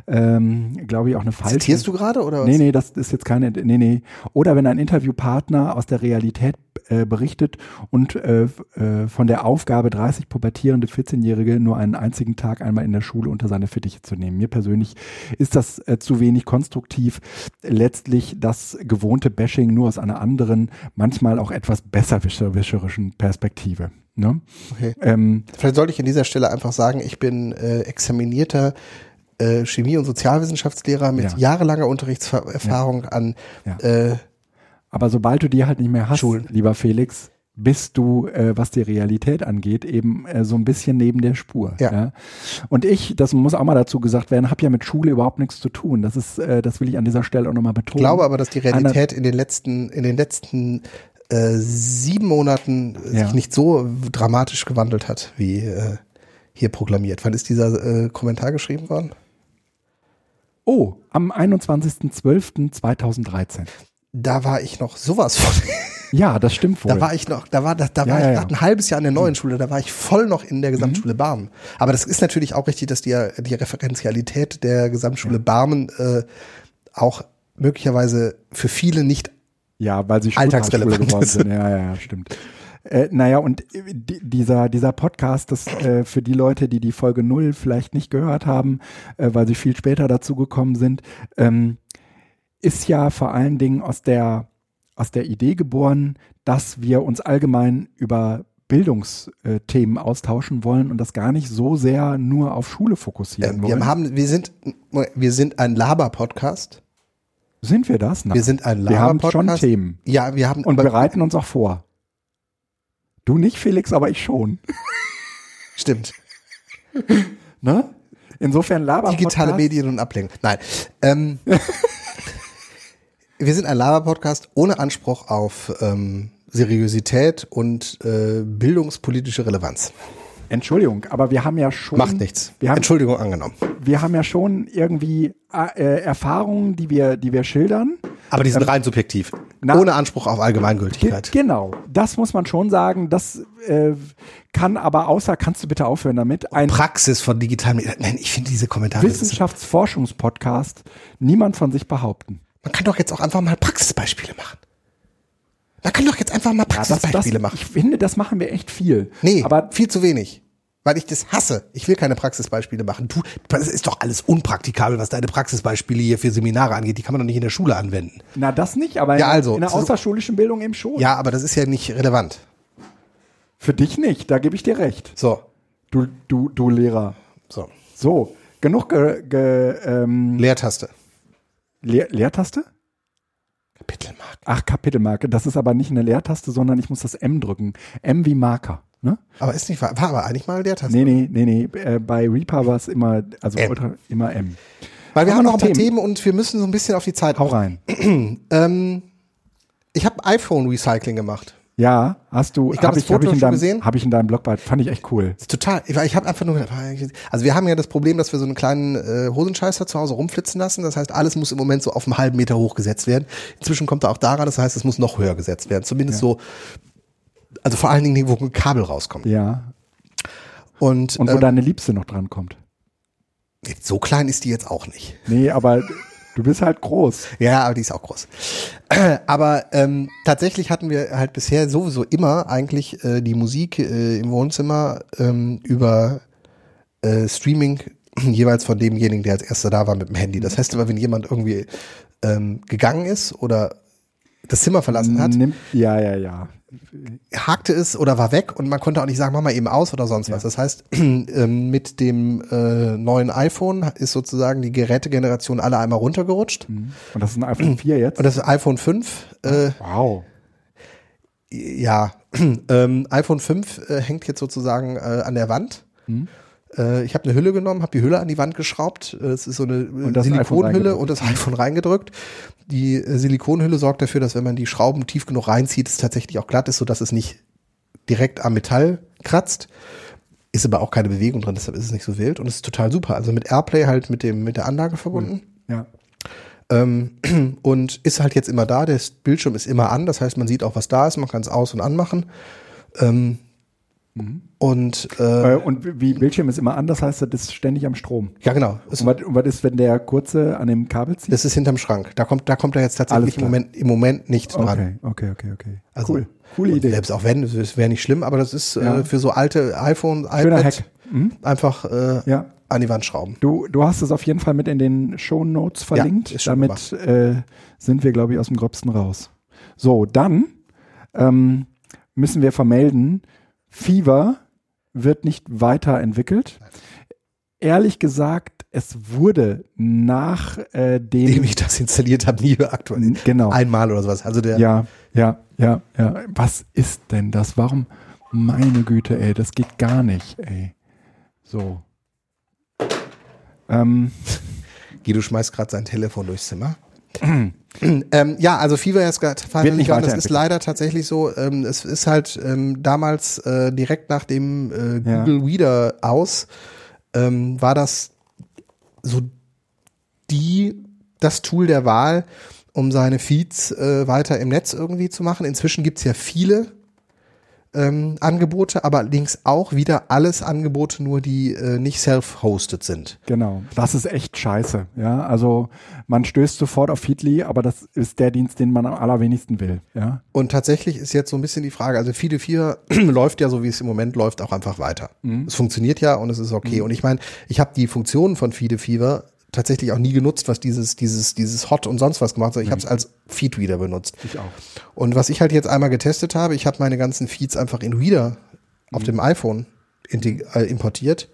ähm, glaube ich, auch eine falsche. Zitierst du gerade oder was? Nee, nee, das ist jetzt keine, nee, nee. Oder wenn ein Interviewpartner aus der Realität äh, berichtet und äh, äh, von der Aufgabe, 30 pubertierende 14-Jährige nur einen einzigen Tag einmal in der Schule unter seine Fittiche zu nehmen. Mir persönlich ist das äh, zu wenig konstruktiv. Letztlich das gewohnte Bashing nur aus einer anderen, manchmal auch etwas besserwischerischen Perspektive. Ne? Okay. Ähm, Vielleicht sollte ich an dieser Stelle einfach sagen, ich bin äh, examinierter äh, Chemie- und Sozialwissenschaftslehrer mit Ja. jahrelanger Unterrichtserfahrung an Ja. äh, Aber sobald du die halt nicht mehr hast, Schulen. lieber Felix, bist du, äh, was die Realität angeht, eben äh, so ein bisschen neben der Spur. Ja. Und ich, das muss auch mal dazu gesagt werden, habe ja mit Schule überhaupt nichts zu tun. Das ist, äh, das will ich an dieser Stelle auch nochmal Ich betonen. glaube aber, dass die Realität in den letzten, in den letzten äh, sieben Monaten äh, Ja. sich nicht so dramatisch gewandelt hat, wie äh, hier proklamiert. Wann ist dieser äh, Kommentar geschrieben worden? oh, am 21.12.2013. Da war ich noch sowas von. Ja, das stimmt wohl. Da war ich noch, da war, da, da Ja, war ja, ich gerade ein halbes Jahr in der neuen Schule, da war ich voll noch in der Mhm. Gesamtschule Barmen. Aber das ist natürlich auch richtig, dass die, die Referenzialität der Gesamtschule Barmen äh, auch möglicherweise für viele nicht Ja, weil sie Alltagsrelevant geworden sind. Ja, ja, stimmt. Äh, naja, und äh, di- dieser, dieser Podcast, das äh, für die Leute, die die Folge null vielleicht nicht gehört haben, äh, weil sie viel später dazu gekommen sind, ähm, ist ja vor allen Dingen aus der, aus der Idee geboren, dass wir uns allgemein über Bildungsthemen austauschen wollen und das gar nicht so sehr nur auf Schule fokussieren Äh, wollen. wir haben, wir sind, wir sind ein Laber-Podcast. Sind wir das? Nein. Wir sind ein Wir haben schon. Themen. Ja, wir haben Und bereiten uns auch vor. Du nicht, Felix, aber ich schon. Stimmt. Ne? Insofern Laber Digitale Medien und Ablenkung. Nein. Ähm, wir sind ein Laber-Podcast ohne Anspruch auf ähm, Seriosität und äh, bildungspolitische Relevanz. Entschuldigung, aber wir haben ja schon. Macht nichts. Haben, Entschuldigung angenommen. wir haben ja schon irgendwie äh, Erfahrungen, die wir, die wir schildern. Aber die sind rein subjektiv. na- ohne Anspruch auf Ge Allgemeingültigkeit. genau, das muss man schon sagen. Das äh, kann aber außer, kannst du bitte aufhören damit, ein Praxis von digitalen Medien. Nein, ich finde diese Kommentare. Wissenschaftsforschungspodcast niemand von sich behaupten. Man kann doch jetzt auch einfach mal Praxisbeispiele machen. Man kann doch jetzt einfach mal Ja, das, das, Praxisbeispiele machen. ich finde, das machen wir echt viel. Nee, aber viel zu wenig. Weil ich das hasse. Ich will keine Praxisbeispiele machen. Du, das ist doch alles unpraktikabel, was deine Praxisbeispiele hier für Seminare angeht. Die kann man doch nicht in der Schule anwenden. na das nicht, aber Ja, in, also, in der außerschulischen Bildung eben schon. Ja, aber das ist ja nicht relevant. Für dich nicht, da gebe ich dir recht. So, Du, du, du Lehrer. so. So, genug ge, ge, ähm, Leertaste. Leer, Leertaste? Kapitelmarke. Ach, Kapitelmarke. Das ist aber nicht eine Leertaste, sondern ich muss das M drücken. M wie Marker. Ne? Aber ist nicht wahr. War aber eigentlich mal Leertaste. Nee, nee, nee, nee. Äh, bei Reaper war es immer, also M. Ultra, immer M. Weil wir Haben haben noch ein paar Themen? Themen und wir müssen so ein bisschen auf die Zeit. Hau rein. Ähm, ich habe iPhone-Recycling gemacht. Ja, hast du, Ich glaub, hab das ich, hab Foto ich, in schon deinem, gesehen? hab ich in deinem Blogbeitrag, fand ich echt cool. Total, ich, ich habe einfach nur gedacht, also wir haben ja das Problem, dass wir so einen kleinen äh, Hosenscheißer zu Hause rumflitzen lassen. Das heißt, alles muss im Moment so auf einen halben Meter hoch gesetzt werden. Inzwischen kommt er auch daran, das heißt, es muss noch höher gesetzt werden. Zumindest so, also vor allen Dingen, wo ein Kabel rauskommt. Ja. Und, Und wo ähm, deine Liebste noch dran kommt. so klein ist die jetzt auch nicht. Nee, aber du bist halt groß. Ja, aber die ist auch groß. Aber ähm, tatsächlich hatten wir halt bisher sowieso immer eigentlich äh, die Musik äh, im Wohnzimmer ähm, über äh, Streaming jeweils von demjenigen, der als erster da war mit dem Handy. Das heißt aber, wenn jemand irgendwie ähm, gegangen ist oder das Zimmer verlassen hat, Nimmt, ja, ja, ja. hakte es oder war weg und man konnte auch nicht sagen, mach mal eben aus oder sonst was. Das heißt, ähm, mit dem äh, neuen iPhone ist sozusagen die Gerätegeneration alle einmal runtergerutscht. Und das ist ein iPhone 4 jetzt? Und das ist iPhone 5. Äh, wow. ja, ähm, iPhone 5 äh, hängt jetzt sozusagen äh, an der Wand. Mhm. Äh, ich habe eine Hülle genommen, habe die Hülle an die Wand geschraubt. Äh, Es ist so eine iPhone Silikonhülle und das iPhone reingedrückt. Die äh, Silikonhülle sorgt dafür, dass wenn man die Schrauben tief genug reinzieht, es tatsächlich auch glatt ist, sodass es nicht direkt am Metall kratzt. Ist aber auch keine Bewegung drin, deshalb ist es nicht so wild und es ist total super. Also mit Airplay halt mit dem mit der Anlage verbunden. Ja. Ähm, und ist halt jetzt immer da, der Bildschirm ist immer an, das heißt, man sieht auch, was da ist, man kann es aus- und anmachen. Ähm, Und äh, Äh, Und wie Bildschirm ist immer anders, heißt das ist ständig am Strom. ja, genau. Und was, und was ist, wenn der kurze an dem Kabel zieht? das ist hinterm Schrank. Da kommt, da kommt er jetzt tatsächlich im. Moment, im Moment nicht dran. Okay, okay, okay, okay. Also, cool. Coole Idee. Selbst auch wenn, es wäre nicht schlimm, aber das ist Ja. äh, für so alte iPhone, iPad. Mhm. einfach äh, Ja. an die Wand schrauben. Du, du hast es auf jeden Fall mit in den Show Notes verlinkt. schon Damit äh, sind wir, glaube ich, aus dem Gröbsten raus. So, dann ähm, müssen wir vermelden, Fever wird nicht weiterentwickelt. Ehrlich gesagt, es wurde nach äh, dem Indem ich das installiert habe, nie aktuell. genau. Einmal oder sowas. Also der, Ja, ja, ja, ja. Was ist denn das? Warum? Meine Güte, ey, das geht gar nicht, ey. So. Ähm, Guido schmeißt gerade sein Telefon durchs Zimmer. Ähm, ja, also Fever ist gerade Wird nicht das ist leider tatsächlich so. Ähm, es ist halt ähm, damals äh, direkt nach dem äh, Ja. Google Reader aus, ähm, war das so die das Tool der Wahl, um seine Feeds äh, weiter im Netz irgendwie zu machen. Inzwischen gibt's ja viele ähm, Angebote, aber allerdings auch wieder alles Angebote, nur die äh, nicht self-hosted sind. genau. Das ist echt scheiße. Ja, also man stößt sofort auf Feedly, aber das ist der Dienst, den man am allerwenigsten will. Ja, Und tatsächlich ist jetzt so ein bisschen die Frage, also Fide 4 läuft ja so, wie es im Moment läuft, auch einfach weiter. Es funktioniert ja und es ist okay. Und ich meine, ich habe die Funktionen von Fide Fever tatsächlich auch nie genutzt, was dieses, dieses, dieses Hot und sonst was gemacht hat. Ich habe es als Feedreader benutzt. ich auch. Und was ich halt jetzt einmal getestet habe, ich habe meine ganzen Feeds einfach in Reader auf dem iPhone äh, importiert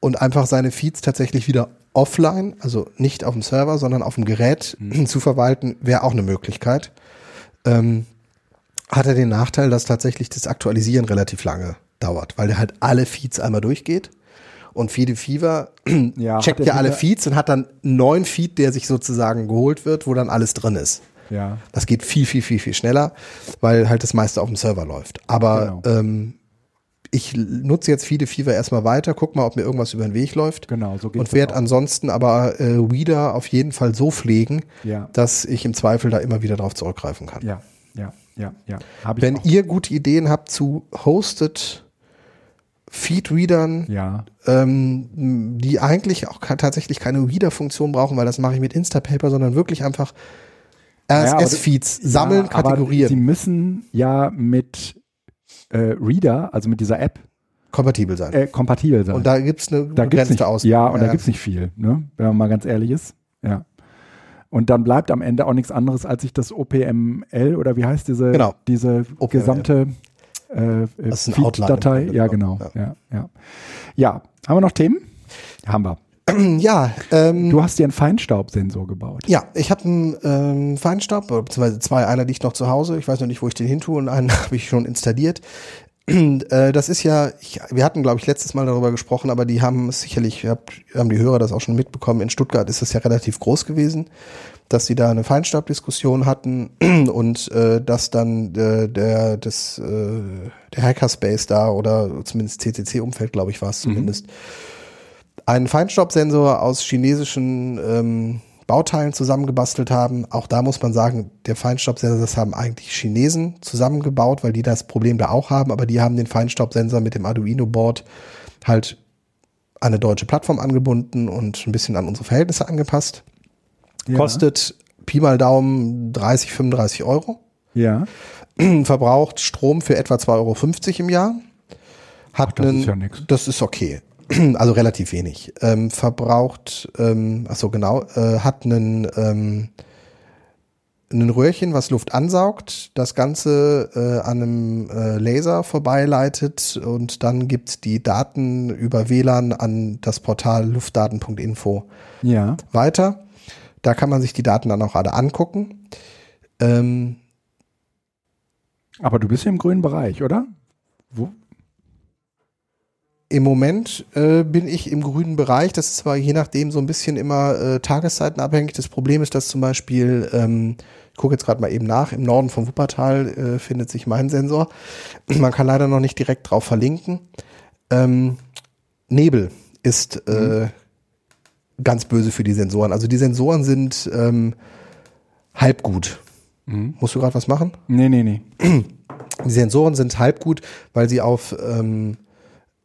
und einfach seine Feeds tatsächlich wieder offline, also nicht auf dem Server, sondern auf dem Gerät Mhm. zu verwalten, wäre auch eine Möglichkeit. Ähm, hat er den Nachteil, dass tatsächlich das Aktualisieren relativ lange dauert, weil der halt alle Feeds einmal durchgeht. Und Feed Fever Ja, checkt ja alle Feeds und hat dann einen neuen Feed, der sich sozusagen geholt wird, wo dann alles drin ist. Ja. Das geht viel, viel, viel, viel schneller, weil halt das meiste auf dem Server läuft. Aber Genau. ähm, ich nutze jetzt viele Fever erstmal weiter, guck mal, ob mir irgendwas über den Weg läuft. Genau, so geht's Und werde ansonsten aber äh, Reader auf jeden Fall so pflegen, Ja. dass ich im Zweifel da immer wieder drauf zurückgreifen kann. Ja, ja, ja, ja. Wenn auch. ihr gute Ideen habt zu hosted Feed-Readern, Ja, ähm, die eigentlich auch tatsächlich keine Reader-Funktion brauchen, weil das mache ich mit Instapaper, sondern wirklich einfach RSS-Feeds ja, sammeln, aber kategorieren. Sie müssen ja mit äh, Reader, also mit dieser App, kompatibel sein. äh, kompatibel sein. und da gibt's eine da gibt's begrenzte nicht, Auswahl. Ja, und da gibt's nicht viel, ne? wenn man mal ganz ehrlich ist. Ja. Und dann bleibt am Ende auch nichts anderes, als sich das OPML oder wie heißt diese, Genau. diese OPML. gesamte äh, Das ist Feed-Datei. Grunde Ja, genau. Ja. Ja, ja. Haben wir noch Themen? Haben wir. Ja, ähm, Du hast dir einen Feinstaubsensor gebaut. ja, ich habe einen ähm, Feinstaub, beziehungsweise zwei, einer liegt noch zu Hause. Ich weiß noch nicht, wo ich den hin tue und einen habe ich schon installiert. Äh, das ist ja, ich, wir hatten, glaube ich, letztes Mal darüber gesprochen, aber die haben es sicherlich, hab, haben die Hörer das auch schon mitbekommen, in Stuttgart ist es ja relativ groß gewesen, dass sie da eine Feinstaubdiskussion hatten und äh, dass dann äh, der, das, äh, der Hackerspace da oder zumindest CCC-Umfeld, glaube ich, war es zumindest, einen Feinstaubsensor aus chinesischen ähm, Bauteilen zusammengebastelt haben. Auch da muss man sagen, der Feinstaubsensor, das haben eigentlich Chinesen zusammengebaut, weil die das Problem da auch haben, aber die haben den Feinstaubsensor mit dem Arduino-Board halt an eine deutsche Plattform angebunden und ein bisschen an unsere Verhältnisse angepasst. Ja. Kostet Pi mal Daumen 30, 35 Euro. Ja. Verbraucht Strom für etwa 2,50 Euro im Jahr. Hat das einen, ist ja nix. Das ist okay. Also relativ wenig. Ähm, verbraucht, ähm, ach so genau, äh, hat einen, ähm, ein Röhrchen, was Luft ansaugt, das Ganze äh, an einem äh, Laser vorbeileitet und dann gibt die Daten über WLAN an das Portal luftdaten.info Ja. weiter. Da kann man sich die Daten dann auch alle angucken. Ähm, Aber du bist ja im grünen Bereich, oder? Wo? Im Moment äh, bin ich im grünen Bereich. Das ist zwar je nachdem so ein bisschen immer äh, tageszeitenabhängig. Das Problem ist, dass zum Beispiel, ähm, ich gucke jetzt gerade mal eben nach, im Norden von Wuppertal äh, findet sich mein Sensor. Man kann leider noch nicht direkt drauf verlinken. Ähm, Nebel ist äh, ganz böse für die Sensoren. Also die Sensoren sind ähm, halb gut. Musst du gerade was machen? Nee, nee, nee. Die Sensoren sind halb gut, weil sie auf ähm,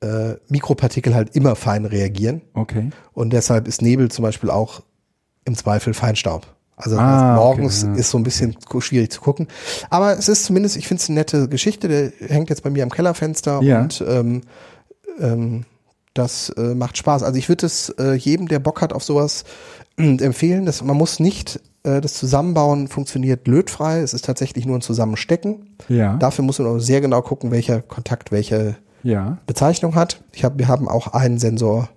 äh, Mikropartikel halt immer fein reagieren. Okay. Und deshalb ist Nebel zum Beispiel auch im Zweifel Feinstaub. Also Ah, morgens okay, ja. ist so ein bisschen schwierig zu gucken. Aber es ist zumindest, ich finde es eine nette Geschichte. Der hängt jetzt bei mir am Kellerfenster Ja. und ähm, ähm, das äh, macht Spaß. Also ich würde es äh, jedem, der Bock hat auf sowas, empfehlen. Dass, man muss nicht, äh, das Zusammenbauen funktioniert lötfrei. Es ist tatsächlich nur ein Zusammenstecken. Ja. Dafür muss man auch sehr genau gucken, welcher Kontakt welche ja. Bezeichnung hat. Ich hab, wir haben auch einen Sensor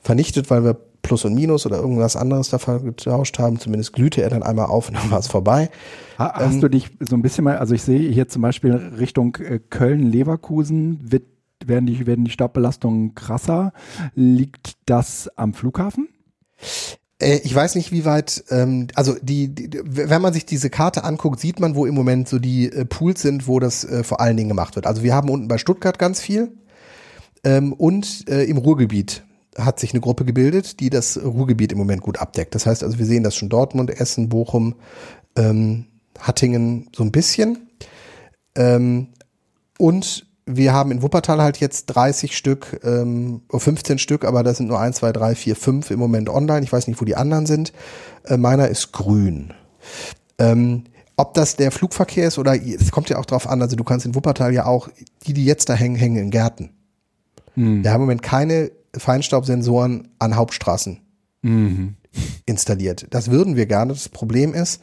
vernichtet, weil wir Plus und Minus oder irgendwas anderes davon getauscht haben. Zumindest glühte er dann einmal auf und dann war es vorbei. Ha, hast Ähm, du dich so ein bisschen mal, also ich sehe hier zum Beispiel Richtung äh, Köln-Leverkusen wird, werden, die, werden die Staubbelastungen krasser. Liegt das am Flughafen? Äh, ich weiß nicht, wie weit, ähm, also die, die, wenn man sich diese Karte anguckt, sieht man, wo im Moment so die äh, Pools sind, wo das äh, vor allen Dingen gemacht wird. Also wir haben unten bei Stuttgart ganz viel ähm, und äh, im Ruhrgebiet hat sich eine Gruppe gebildet, die das Ruhrgebiet im Moment gut abdeckt. Das heißt also, wir sehen das schon Dortmund, Essen, Bochum, ähm, Hattingen so ein bisschen. Ähm, und wir haben in Wuppertal halt jetzt 30 Stück, ähm, oh, 15 Stück, aber da sind nur 1, 2, 3, 4, 5 im Moment online. Ich weiß nicht, wo die anderen sind. Äh, meiner ist grün. Ähm, ob das der Flugverkehr ist oder es kommt ja auch drauf an, also du kannst in Wuppertal ja auch, die, die jetzt da hängen, hängen in Gärten. Hm. Wir haben im Moment keine Feinstaubsensoren an Hauptstraßen Mhm. installiert. Das würden wir gerne. Das Problem ist,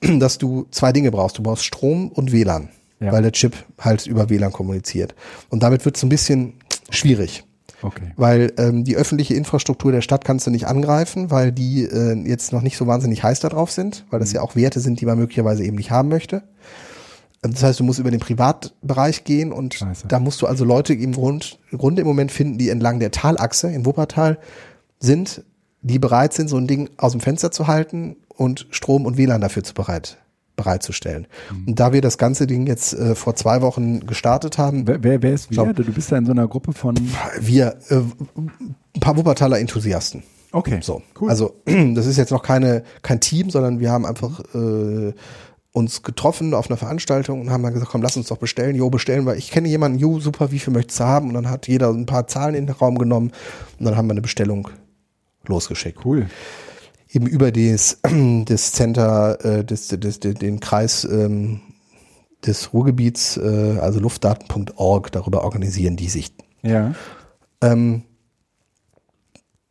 dass du zwei Dinge brauchst. Du brauchst Strom und WLAN, Ja. weil der Chip halt über WLAN kommuniziert. Und damit wird es ein bisschen schwierig. Okay. Weil ähm, die öffentliche Infrastruktur der Stadt kannst du nicht angreifen, weil die äh, jetzt noch nicht so wahnsinnig heiß da drauf sind, weil das ja auch Werte sind, die man möglicherweise eben nicht haben möchte. Ähm, Das heißt, du musst über den Privatbereich gehen und Scheiße. da musst du also Leute im Grund, im Grunde im Moment finden, die entlang der Talachse in Wuppertal sind, die bereit sind, so ein Ding aus dem Fenster zu halten und Strom und WLAN dafür zu bereit, bereitzustellen. Und da wir das ganze Ding jetzt äh, vor zwei Wochen gestartet haben, Wer, wer, wer ist wir? Du bist da in so einer Gruppe von. wir äh, ein paar Wuppertaler Enthusiasten. Okay. So, Cool. also das ist jetzt noch keine kein Team, sondern wir haben einfach äh, uns getroffen auf einer Veranstaltung und haben dann gesagt, komm, lass uns doch bestellen. Jo, bestellen wir. Ich kenne jemanden, jo, super, wie viel möchtest du haben? Und dann hat jeder ein paar Zahlen in den Raum genommen und dann haben wir eine Bestellung losgeschickt. Cool. Eben über das, das Center, äh, des, des, des, den Kreis ähm, des Ruhrgebiets, äh, also luftdaten.org, darüber organisieren die sich Ja. ähm,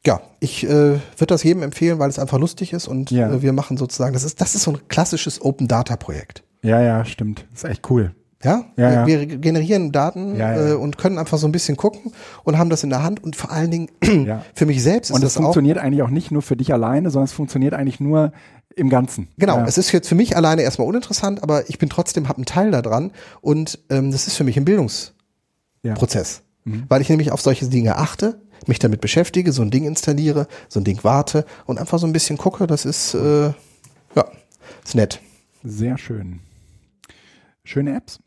ja, ich äh, würde das jedem empfehlen, weil es einfach lustig ist und Ja. äh, wir machen sozusagen, das ist, das ist so ein klassisches Open Data Projekt. Ja, ja, stimmt. ist echt cool. Ja, Ja, wir, wir generieren Daten Ja, ja. Äh, und können einfach so ein bisschen gucken und haben das in der Hand und vor allen Dingen für mich selbst ist Und das auch funktioniert eigentlich auch nicht nur für dich alleine, sondern es funktioniert eigentlich nur im Ganzen. Genau, es ist jetzt für mich alleine erstmal uninteressant, aber ich bin trotzdem, habe einen Teil daran und ähm, das ist für mich ein Bildungsprozess. Mhm. Weil ich nämlich auf solche Dinge achte, mich damit beschäftige, so ein Ding installiere, so ein Ding warte und einfach so ein bisschen gucke, das ist, äh, ja, ist nett. Sehr schön. Schöne Apps.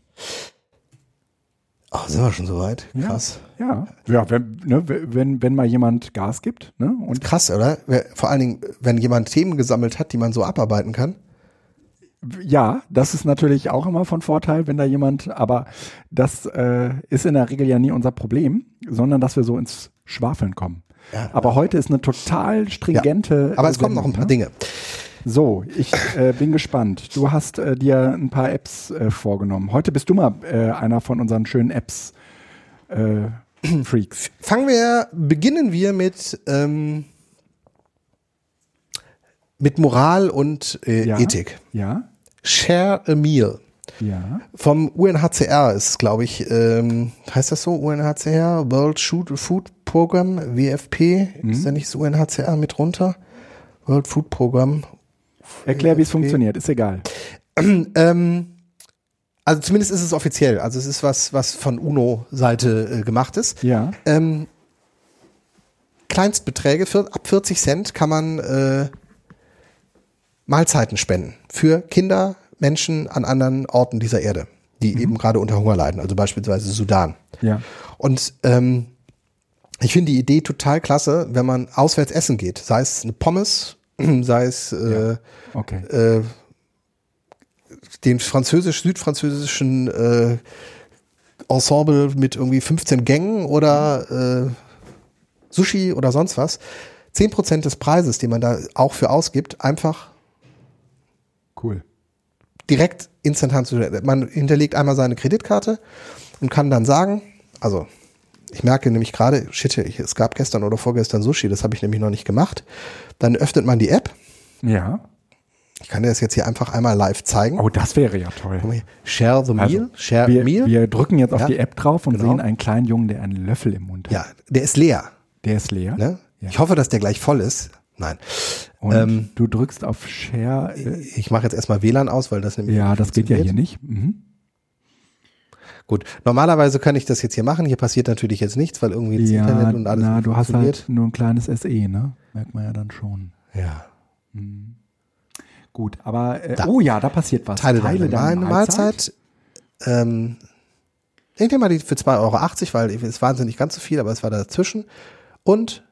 Oh, sind wir schon so weit? Ja. Krass. Ja, ja wenn, ne, wenn, wenn mal jemand Gas gibt, ne? Und Krass, oder? Vor allen Dingen, wenn jemand Themen gesammelt hat, die man so abarbeiten kann. ja, das ist natürlich auch immer von Vorteil, wenn da jemand, aber das äh, ist in der Regel ja nie unser Problem, sondern dass wir so ins Schwafeln kommen. Ja. Aber heute ist eine total stringente. Aber es kommen noch ein paar Sendung, ne? Dinge. So, ich äh, bin gespannt. Du hast äh, dir ein paar Apps äh, vorgenommen. Heute bist du mal äh, einer von unseren schönen Apps äh, Freaks. Fangen wir, beginnen wir mit, ähm, mit Moral und äh, Ja. Ethik. Ja, Share a Meal. ja. Vom UNHCR ist, glaube ich, ähm, heißt das so? UNHCR, World Food Program, WFP, Mhm. ist da nicht das UNHCR mit runter? World Food Program. Erklär, wie es funktioniert, ist egal. Ähm, also zumindest ist es offiziell. Also es ist was, was von UNO-Seite äh, gemacht ist. Ja, Ähm, Kleinstbeträge, vier, ab 40 Cent kann man äh, Mahlzeiten spenden für Kinder, Menschen an anderen Orten dieser Erde, die eben gerade unter Hunger leiden, also beispielsweise Sudan. ja, Und ähm, ich finde die Idee total klasse, wenn man auswärts essen geht, sei es eine Pommes, sei es äh, okay. äh, den französisch südfranzösischen äh, Ensemble mit irgendwie 15 Gängen oder äh, Sushi oder sonst was. 10% des Preises, den man da auch für ausgibt, einfach Cool. direkt instant zu Man hinterlegt einmal seine Kreditkarte und kann dann sagen, also ich merke nämlich gerade, shit, es gab gestern oder vorgestern Sushi, das habe ich nämlich noch nicht gemacht. Dann öffnet man die App. Ja. Ich kann dir das jetzt hier einfach einmal live zeigen. Oh, das wäre ja toll. Share the meal. Also, Share wir, meal. wir drücken jetzt auf Ja, die App drauf und genau. sehen einen kleinen Jungen, der einen Löffel im Mund hat. ja, der ist leer. Der ist leer. Ne? Ja. Ich hoffe, dass der gleich voll ist. Nein. Und Ähm, du drückst auf Share. Äh, Ich mache jetzt erstmal WLAN aus, weil das nämlich. ja, das geht ja hier nicht. Mhm. Gut. Normalerweise kann ich das jetzt hier machen. Hier passiert natürlich jetzt nichts, weil irgendwie das Ja, Internet und alles na, du hast halt nur ein kleines SE, ne? Merkt man ja dann schon. Ja. Gut, aber äh, Da. oh ja, da passiert was. Teile, deine, deiner deine Mahlzeit. Ähm, ich nehme mal die für 2,80 Euro, weil es ist wahnsinnig ganz so viel, aber es war dazwischen. Und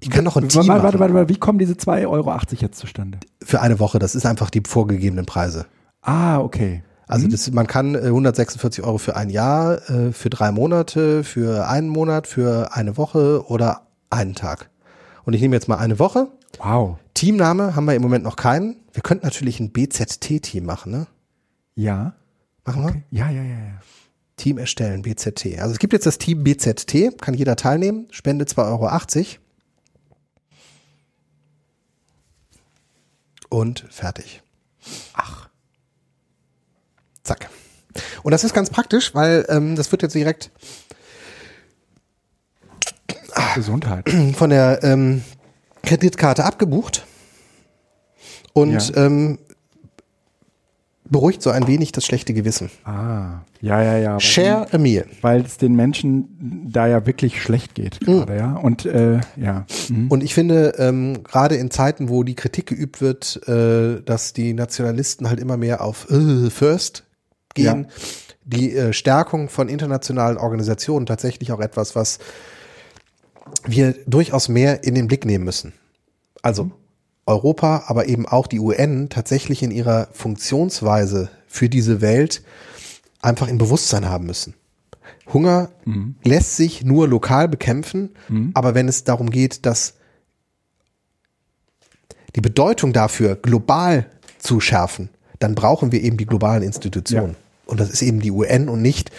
ich kann noch ein Team Warte, warte, warte, warte, wie kommen diese 2,80 Euro jetzt zustande? für eine Woche. Das ist einfach die vorgegebenen Preise. Ah, okay. Also Mhm. das, man kann äh, 146 Euro für ein Jahr, äh, für drei Monate, für einen Monat, für eine Woche oder einen Tag. Und ich nehme jetzt mal eine Woche. Wow. Teamname haben wir im Moment noch keinen. Wir könnten natürlich ein BZT-Team machen, ne? Ja. Machen wir? Ja, ja, ja, ja. Team erstellen, BZT. Also es gibt jetzt das Team BZT, kann jeder teilnehmen, Spende 2,80 Euro. Und fertig. Ach. Zack. Und das ist ganz praktisch, weil ähm, das wird jetzt direkt. Gesundheit. von der ähm, Kreditkarte abgebucht und Ja. ähm, beruhigt so ein wenig das schlechte Gewissen. Ah, ja, ja, ja. weil- Share a meal. Weil es den Menschen da ja wirklich schlecht geht gerade, ja. Und äh, ja. Mhm. Und ich finde, ähm, gerade in Zeiten, wo die Kritik geübt wird, äh, dass die Nationalisten halt immer mehr auf äh, First gehen, Ja. die äh, Stärkung von internationalen Organisationen tatsächlich auch etwas, was wir durchaus mehr in den Blick nehmen müssen. Also Europa, aber eben auch die UN tatsächlich in ihrer Funktionsweise für diese Welt einfach im Bewusstsein haben müssen. Hunger lässt sich nur lokal bekämpfen, aber wenn es darum geht, dass die Bedeutung dafür global zu schärfen, dann brauchen wir eben die globalen Institutionen. Ja. Und das ist eben die UN und nicht,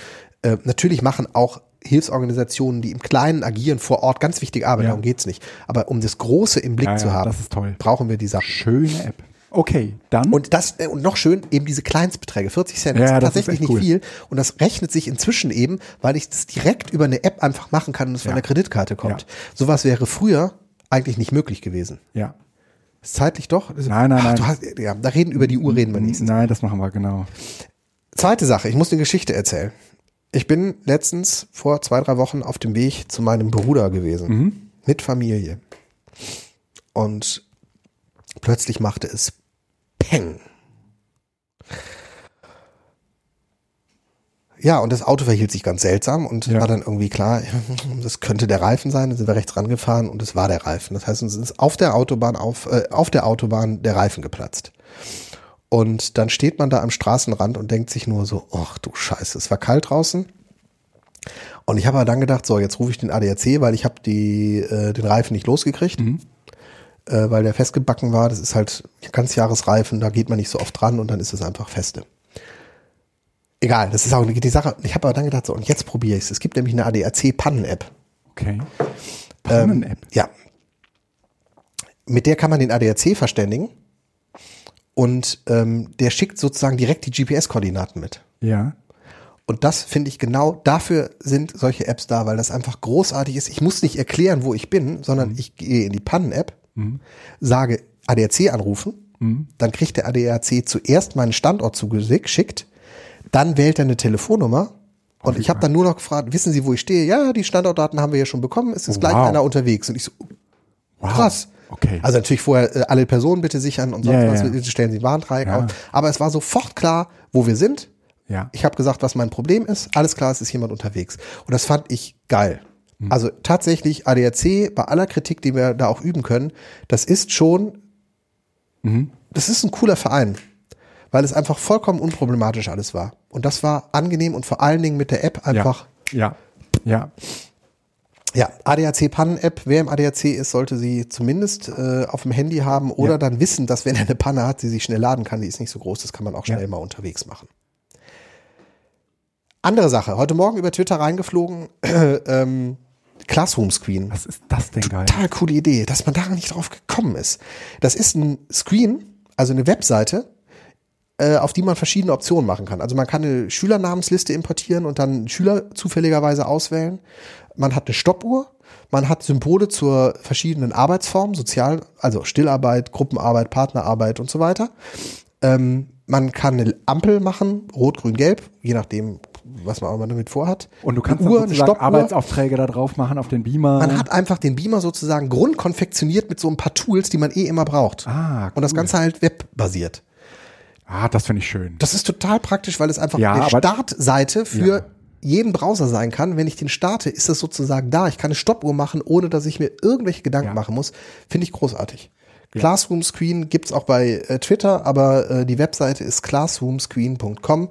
äh, natürlich machen auch Hilfsorganisationen, die im Kleinen agieren vor Ort, ganz wichtige Arbeit, Ja. darum geht's nicht. Aber um das Große im Blick Ja, zu haben, brauchen wir die Sachen. Schöne App. Okay, dann. Und das, äh, und noch schön, eben diese Kleinstbeträge, 40 Cent, Ja, das ist tatsächlich nicht cool. viel. Und das rechnet sich inzwischen eben, weil ich das direkt über eine App einfach machen kann und es von Ja. der Kreditkarte kommt. Ja. Sowas wäre früher eigentlich nicht möglich gewesen. ja. Ist zeitlich doch? Nein, nein, Ach, nein. Hast, ja, da reden über die Uhr reden wir nächstes. Nein, das machen wir, genau. Zweite Sache, ich muss eine Geschichte erzählen. Ich bin letztens vor zwei, drei Wochen auf dem Weg zu meinem Bruder gewesen. Mit Familie. Und plötzlich machte es Peng. Ja, und das Auto verhielt sich ganz seltsam und Ja. war dann irgendwie klar, das könnte der Reifen sein. Dann sind wir rechts rangefahren und es war der Reifen. Das heißt, uns ist auf der Autobahn auf, äh, auf der Autobahn der Reifen geplatzt. Und dann steht man da am Straßenrand und denkt sich nur so, ach du Scheiße, es war kalt draußen. Und ich habe aber dann gedacht, so, jetzt rufe ich den ADAC, weil ich habe die, äh, den Reifen nicht losgekriegt, äh, weil der festgebacken war. Das ist halt Ganzjahresreifen, da geht man nicht so oft dran und dann ist es einfach feste. Egal, das ist auch die Sache. Ich habe aber dann gedacht, so, und jetzt probiere ich es. Es gibt nämlich eine ADAC-Pannen-App. Okay. Pannen-App. Ja. Mit der kann man den ADAC verständigen und ähm, der schickt sozusagen direkt die GPS-Koordinaten mit. ja. Und das finde ich genau, dafür sind solche Apps da, weil das einfach großartig ist. Ich muss nicht erklären, wo ich bin, sondern ich gehe in die Pannen-App, sage ADAC anrufen, dann kriegt der ADAC zuerst meinen Standort zugeschickt, dann wählt er eine Telefonnummer und ich habe dann nur noch gefragt, wissen Sie, wo ich stehe? Ja, die Standortdaten haben wir ja schon bekommen, es ist gleich Wow. einer unterwegs. Und ich so, Wow. krass. Okay. Also natürlich vorher äh, alle Personen bitte sichern und sonst Ja, was, bitte stellen Sie Warndreieck Ja. auf. Aber es war sofort klar, wo wir sind. Ja. Ich habe gesagt, was mein Problem ist. Alles klar, es ist jemand unterwegs. Und das fand ich geil. Hm. Also tatsächlich ADAC, bei aller Kritik, die wir da auch üben können, das ist schon, Mhm. das ist ein cooler Verein, weil es einfach vollkommen unproblematisch alles war. Und das war angenehm und vor allen Dingen mit der App einfach, Ja. Ja. ja, ADAC Pannen-App, wer im ADAC ist, sollte sie zumindest äh, auf dem Handy haben oder Ja. dann wissen, dass wenn er eine Panne hat, sie sich schnell laden kann. Die ist nicht so groß, das kann man auch schnell Ja. mal unterwegs machen. Andere Sache, heute Morgen über Twitter reingeflogen, ähm, Classroom Screen. Was ist das denn geil? Total coole Idee, dass man da nicht drauf gekommen ist. Das ist ein Screen, also eine Webseite, auf die man verschiedene Optionen machen kann. Also man kann eine Schülernamensliste importieren und dann Schüler zufälligerweise auswählen. Man hat eine Stoppuhr, man hat Symbole zur verschiedenen Arbeitsformen, Sozial, also Stillarbeit, Gruppenarbeit, Partnerarbeit und so weiter. Ähm, man kann eine Ampel machen, rot, grün, gelb, je nachdem, was man auch immer damit vorhat. Und du kannst eine Uhr, eine sozusagen Stoppuhr. Arbeitsaufträge da drauf machen auf den Beamer. Man hat einfach den Beamer sozusagen grundkonfektioniert mit so ein paar Tools, die man eh immer braucht. Ah, Und das cool. Ganze halt webbasiert. Ah, das finde ich schön. Das ist total praktisch, weil es einfach Ja, eine Startseite für Ja. jeden Browser sein kann. Wenn ich den starte, ist es sozusagen da. Ich kann eine Stoppuhr machen, ohne dass ich mir irgendwelche Gedanken Ja. machen muss. Finde ich großartig. Classroom Screen gibt's auch bei äh, Twitter, aber äh, die Webseite ist classroomscreen.com.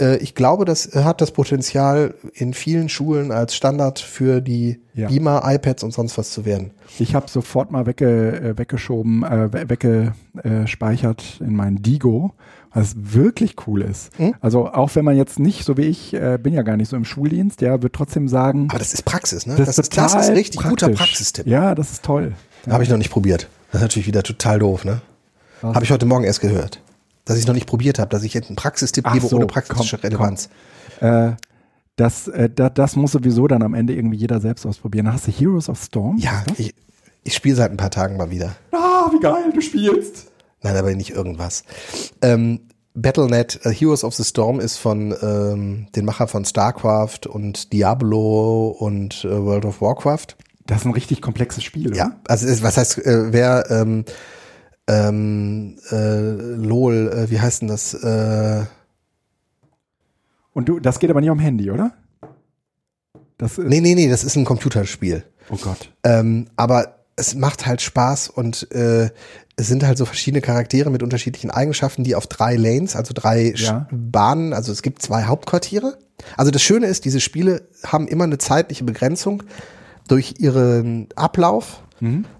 Äh, ich glaube, das hat das Potenzial, in vielen Schulen als Standard für die Ja. Beamer, iPads und sonst was zu werden. Ich habe sofort mal wegge, äh, weggeschoben, äh, we- weggespeichert in mein Digo, was wirklich cool ist. Hm? Also auch wenn man jetzt nicht, so wie ich, äh, bin ja gar nicht so im Schuldienst, ja, wird trotzdem sagen, Aber das ist Praxis, ne? das, ist das ist richtig guter praktisch. Praxistipp. Ja, das ist toll. Ja. Habe ich noch nicht probiert. Das ist natürlich wieder total doof, ne? Was? Habe ich heute Morgen erst gehört. Dass ich noch nicht probiert habe, dass ich jetzt einen Praxistipp Ach gebe so, ohne praktische komm, Relevanz. Äh, Das, äh, da, das muss sowieso dann am Ende irgendwie jeder selbst ausprobieren. Hast du Heroes of Storm? Ja, ich, ich spiele seit ein paar Tagen mal wieder. Ah, wie geil, du spielst. Nein, aber nicht irgendwas. Ähm, Battle.net uh, Heroes of the Storm ist von ähm, den Macher von StarCraft und Diablo und äh, World of Warcraft. Das ist ein richtig komplexes Spiel, oder? Ja, also was heißt, äh, wer ähm, ähm, äh, LOL, äh, wie heißt denn das? Äh, Und du, das geht aber nicht am Handy, oder? Das ist, nee, nee, nee, das ist ein Computerspiel. Oh Gott. Ähm, aber es macht halt Spaß und äh, es sind halt so verschiedene Charaktere mit unterschiedlichen Eigenschaften, die auf drei Lanes, also drei Ja. Bahnen, also es gibt zwei Hauptquartiere. Also das Schöne ist, diese Spiele haben immer eine zeitliche Begrenzung durch ihren Ablauf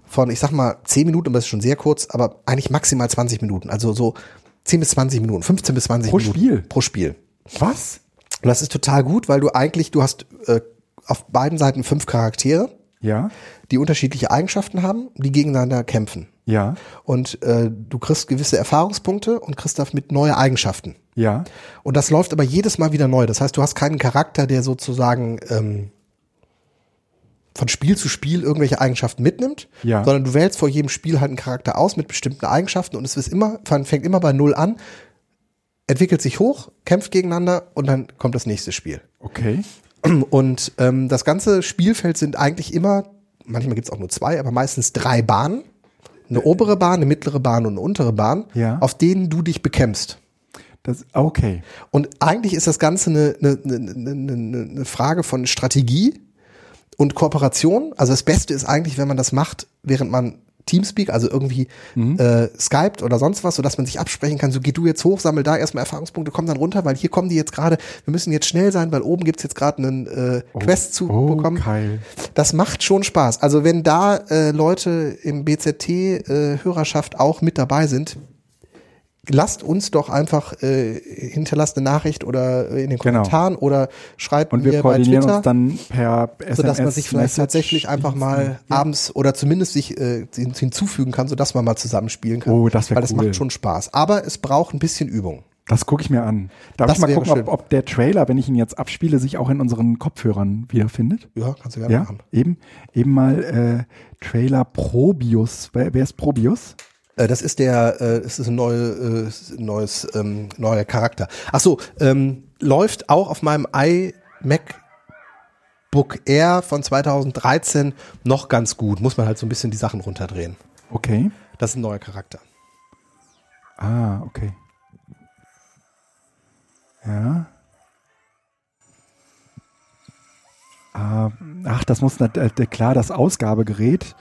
von, ich sag mal, 10 Minuten, aber das ist schon sehr kurz, aber eigentlich maximal 20 Minuten. Also so 10 bis 20 Minuten, 15 bis 20 Pro Minuten. Spiel? Pro Spiel. Was? Und das ist total gut, weil du eigentlich, du hast äh, auf beiden Seiten fünf Charaktere, Ja, die unterschiedliche Eigenschaften haben, die gegeneinander kämpfen. ja, Und äh, du kriegst gewisse Erfahrungspunkte und kriegst damit neue Eigenschaften. ja. Und das läuft aber jedes Mal wieder neu. Das heißt, du hast keinen Charakter, der sozusagen ähm, von Spiel zu Spiel irgendwelche Eigenschaften mitnimmt, Ja. sondern du wählst vor jedem Spiel halt einen Charakter aus mit bestimmten Eigenschaften und es ist immer, fängt immer bei Null an, entwickelt sich hoch, kämpft gegeneinander und dann kommt das nächste Spiel. Okay. Und ähm, das ganze Spielfeld sind eigentlich immer, manchmal gibt es auch nur zwei, aber meistens drei Bahnen. Eine obere Bahn, eine mittlere Bahn und eine untere Bahn, Ja. auf denen du dich bekämpfst. Das, okay. Und eigentlich ist das Ganze eine, eine, eine, eine, eine Frage von Strategie und Kooperation. Also das Beste ist eigentlich, wenn man das macht, während man Teamspeak, also irgendwie äh, Skype oder sonst was, sodass man sich absprechen kann, so geh du jetzt hoch, sammel da erstmal Erfahrungspunkte, komm dann runter, weil hier kommen die jetzt gerade, wir müssen jetzt schnell sein, weil oben gibt's jetzt gerade einen äh, Quest zu oh, bekommen. geil. Das macht schon Spaß. Also wenn da äh, Leute im BZT-Hörerschaft auch mit dabei sind, lasst uns doch einfach, äh, hinterlasst eine Nachricht oder äh, in den Genau. Kommentaren oder schreibt Und mir wir bei koordinieren Twitter, uns dann per SMS. sodass man sich vielleicht Message tatsächlich einfach mal abends oder zumindest sich äh, hin- hinzufügen kann, sodass man mal zusammen spielen kann. Oh, das wär Weil das cool. macht schon Spaß. Aber es braucht ein bisschen Übung. Das gucke ich mir an. Darf Das ich mal wäre gucken, ob, ob der Trailer, wenn ich ihn jetzt abspiele, sich auch in unseren Kopfhörern wiederfindet? Ja, kannst du gerne Ja, machen. eben, eben mal äh, Trailer Probius. Wer, wer ist Probius? Äh, das ist der, äh, es ist ein neue, äh, neues, ähm, neuer Charakter. Ach so, ähm, läuft auch auf meinem iMac Book Air von 2013 noch ganz gut. Muss man halt so ein bisschen die Sachen runterdrehen. Okay. Das ist ein neuer Charakter. Ah, okay. Ja. Ah, ach, das muss klar, das Ausgabegerät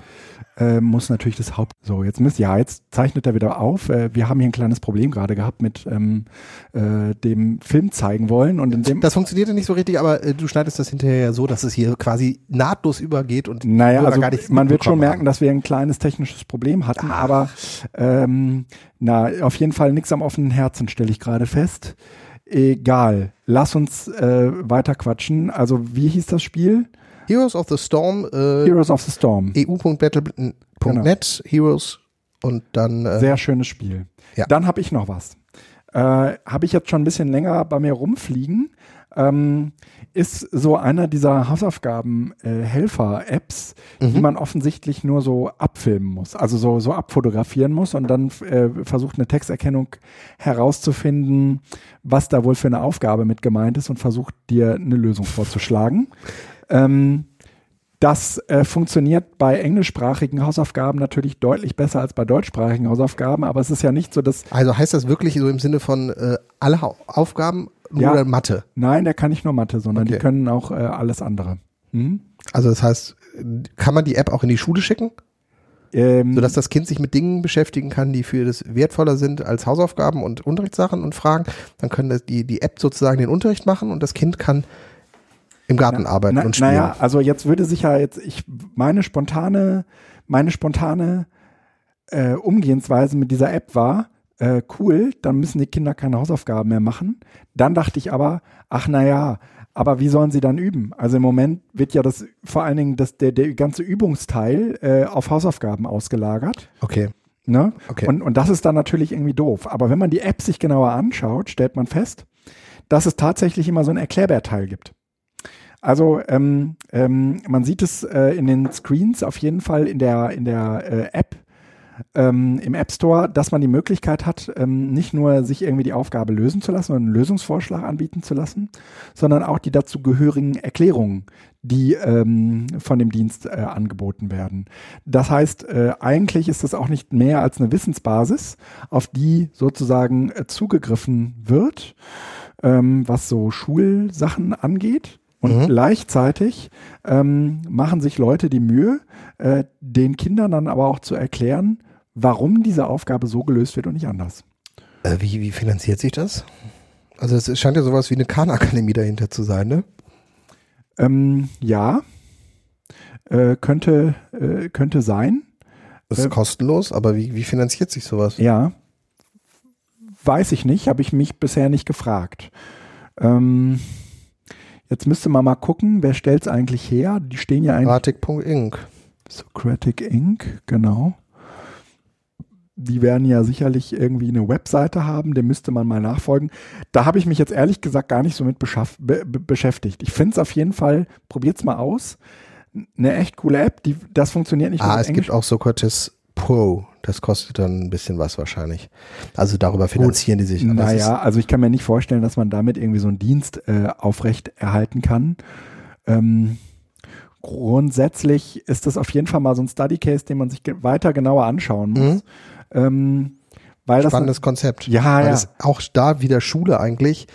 äh, muss natürlich das Haupt. So, jetzt müsst ja, jetzt zeichnet er wieder auf. Äh, wir haben hier ein kleines Problem gerade gehabt mit ähm, äh, dem Film zeigen wollen und in dem. Das funktionierte nicht so richtig, aber äh, du schneidest das hinterher ja so, dass es hier quasi nahtlos übergeht und Naja, also gar nichts man wird schon merken, dass wir ein kleines technisches Problem hatten, aber ähm, na, auf jeden Fall nichts am offenen Herzen, stelle ich gerade fest. Egal, lass uns äh, weiter quatschen. Also, wie hieß das Spiel? Heroes of the Storm, äh, Heroes of the Storm. eu.battle.net, Heroes und dann äh, Sehr schönes Spiel. Ja. Dann habe ich noch was. Äh, habe ich jetzt schon ein bisschen länger bei mir rumfliegen. Ähm, ist so einer dieser Hausaufgaben-Helfer-Apps, die man offensichtlich nur so abfilmen muss, also so, so abfotografieren muss und dann äh, versucht eine Texterkennung herauszufinden, was da wohl für eine Aufgabe mit gemeint ist und versucht dir eine Lösung vorzuschlagen. Ähm, das äh, funktioniert bei englischsprachigen Hausaufgaben natürlich deutlich besser als bei deutschsprachigen Hausaufgaben, aber es ist ja nicht so, dass Also heißt das wirklich so im Sinne von äh, alle Aufgaben nur Ja. Mathe? nein, der kann nicht nur Mathe, sondern die Okay. können auch äh, alles andere. Mhm. Also das heißt, kann man die App auch in die Schule schicken, Ähm, sodass das Kind sich mit Dingen beschäftigen kann, die für das wertvoller sind als Hausaufgaben und Unterrichtssachen und Fragen? Dann können die, die App sozusagen den Unterricht machen und das Kind kann im Garten arbeiten na, und spielen. naja, also jetzt würde sich ja jetzt, ich meine spontane, meine spontane äh, Umgehensweise mit dieser App war, äh, cool, dann müssen die Kinder keine Hausaufgaben mehr machen. Dann dachte ich aber, ach naja, aber wie sollen sie dann üben? Also im Moment wird ja das vor allen Dingen das, der, der ganze Übungsteil äh, auf Hausaufgaben ausgelagert. Okay. Ne? Okay. Und, und das ist dann natürlich irgendwie doof. Aber wenn man die App sich genauer anschaut, stellt man fest, dass es tatsächlich immer so einen Erklärbärteil gibt. Also ähm, ähm, man sieht es äh, in den Screens auf jeden Fall in der in der äh, App ähm, im App Store, dass man die Möglichkeit hat, ähm, nicht nur sich irgendwie die Aufgabe lösen zu lassen und einen Lösungsvorschlag anbieten zu lassen, sondern auch die dazu gehörigen Erklärungen, die ähm, von dem Dienst äh, angeboten werden. Das heißt, äh, eigentlich ist das auch nicht mehr als eine Wissensbasis, auf die sozusagen äh, zugegriffen wird, ähm, was so Schulsachen angeht. Und mhm. gleichzeitig ähm, machen sich Leute die Mühe, äh, den Kindern dann aber auch zu erklären, warum diese Aufgabe so gelöst wird und nicht anders. Äh, wie, wie finanziert sich das? Also es scheint ja sowas wie eine Khan-Akademie dahinter zu sein, ne? Ähm, ja, äh, könnte, äh, könnte sein. Das ist äh, kostenlos, aber wie, wie finanziert sich sowas? Ja, weiß ich nicht, habe ich mich bisher nicht gefragt. Ähm, jetzt müsste man mal gucken, wer stellt es eigentlich her? Die stehen ja eigentlich. Socratic.inc. Socratic Inc., genau die werden ja sicherlich irgendwie eine Webseite haben, dem müsste man mal nachfolgen. Da habe ich mich jetzt ehrlich gesagt gar nicht so mit be beschäftigt. Ich finde es auf jeden Fall, probiert es mal aus. Eine echt coole App, die, das funktioniert nicht Ah, es Englisch. gibt auch Socrates Pro. Das kostet dann ein bisschen was wahrscheinlich. Also darüber finanzieren Gut. die sich. Naja, also ich kann mir nicht vorstellen, dass man damit irgendwie so einen Dienst äh, aufrecht erhalten kann. Ähm, grundsätzlich ist das auf jeden Fall mal so ein Study Case, den man sich weiter genauer anschauen muss. Mhm. Ähm, weil Spannendes das, Konzept. Ja, weil ja. es auch da wieder Schule eigentlich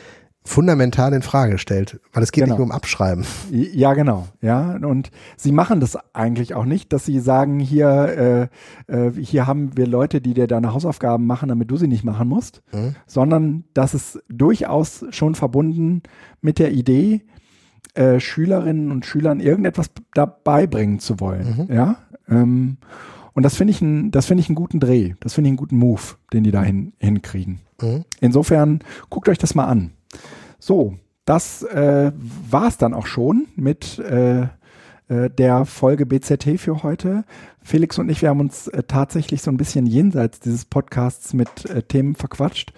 fundamental in Frage stellt, weil es geht genau. nicht nur um Abschreiben. Ja, genau. Ja, und sie machen das eigentlich auch nicht, dass sie sagen, hier, äh, äh, hier haben wir Leute, die dir deine Hausaufgaben machen, damit du sie nicht machen musst, mhm. sondern das ist durchaus schon verbunden mit der Idee, äh, Schülerinnen und Schülern irgendetwas dabei bringen zu wollen. Mhm. Ja. Ähm, und das finde ich, ein, das finde ich einen guten Dreh. Das finde ich einen guten Move, den die da hin, hinkriegen. Mhm. Insofern guckt euch das mal an. So, das äh, war es dann auch schon mit äh, äh der Folge BZT für heute. Felix und ich, wir haben uns äh, tatsächlich so ein bisschen jenseits dieses Podcasts mit äh, Themen verquatscht,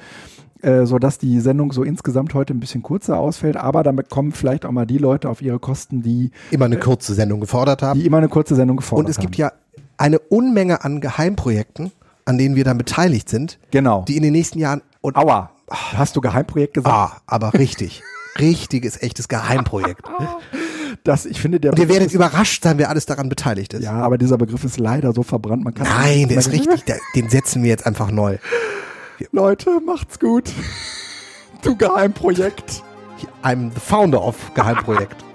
äh, so dass die Sendung so insgesamt heute ein bisschen kurzer ausfällt. Aber damit kommen vielleicht auch mal die Leute auf ihre Kosten, die immer eine kurze Sendung gefordert haben. Die immer eine kurze Sendung gefordert haben. Und es gibt ja eine Unmenge an Geheimprojekten, an denen wir dann beteiligt sind. Genau. Die in den nächsten Jahren und Aua, hast du Geheimprojekt gesagt? Ah, aber richtig. Richtiges, echtes Geheimprojekt. Das, ich finde, der und ihr werdet überrascht sein, wer alles daran beteiligt ist. Ja, aber dieser Begriff ist leider so verbrannt, man kann Nein, der ist richtig, der, den setzen wir jetzt einfach neu. Leute, macht's gut. Du Geheimprojekt. I'm the founder of Geheimprojekt.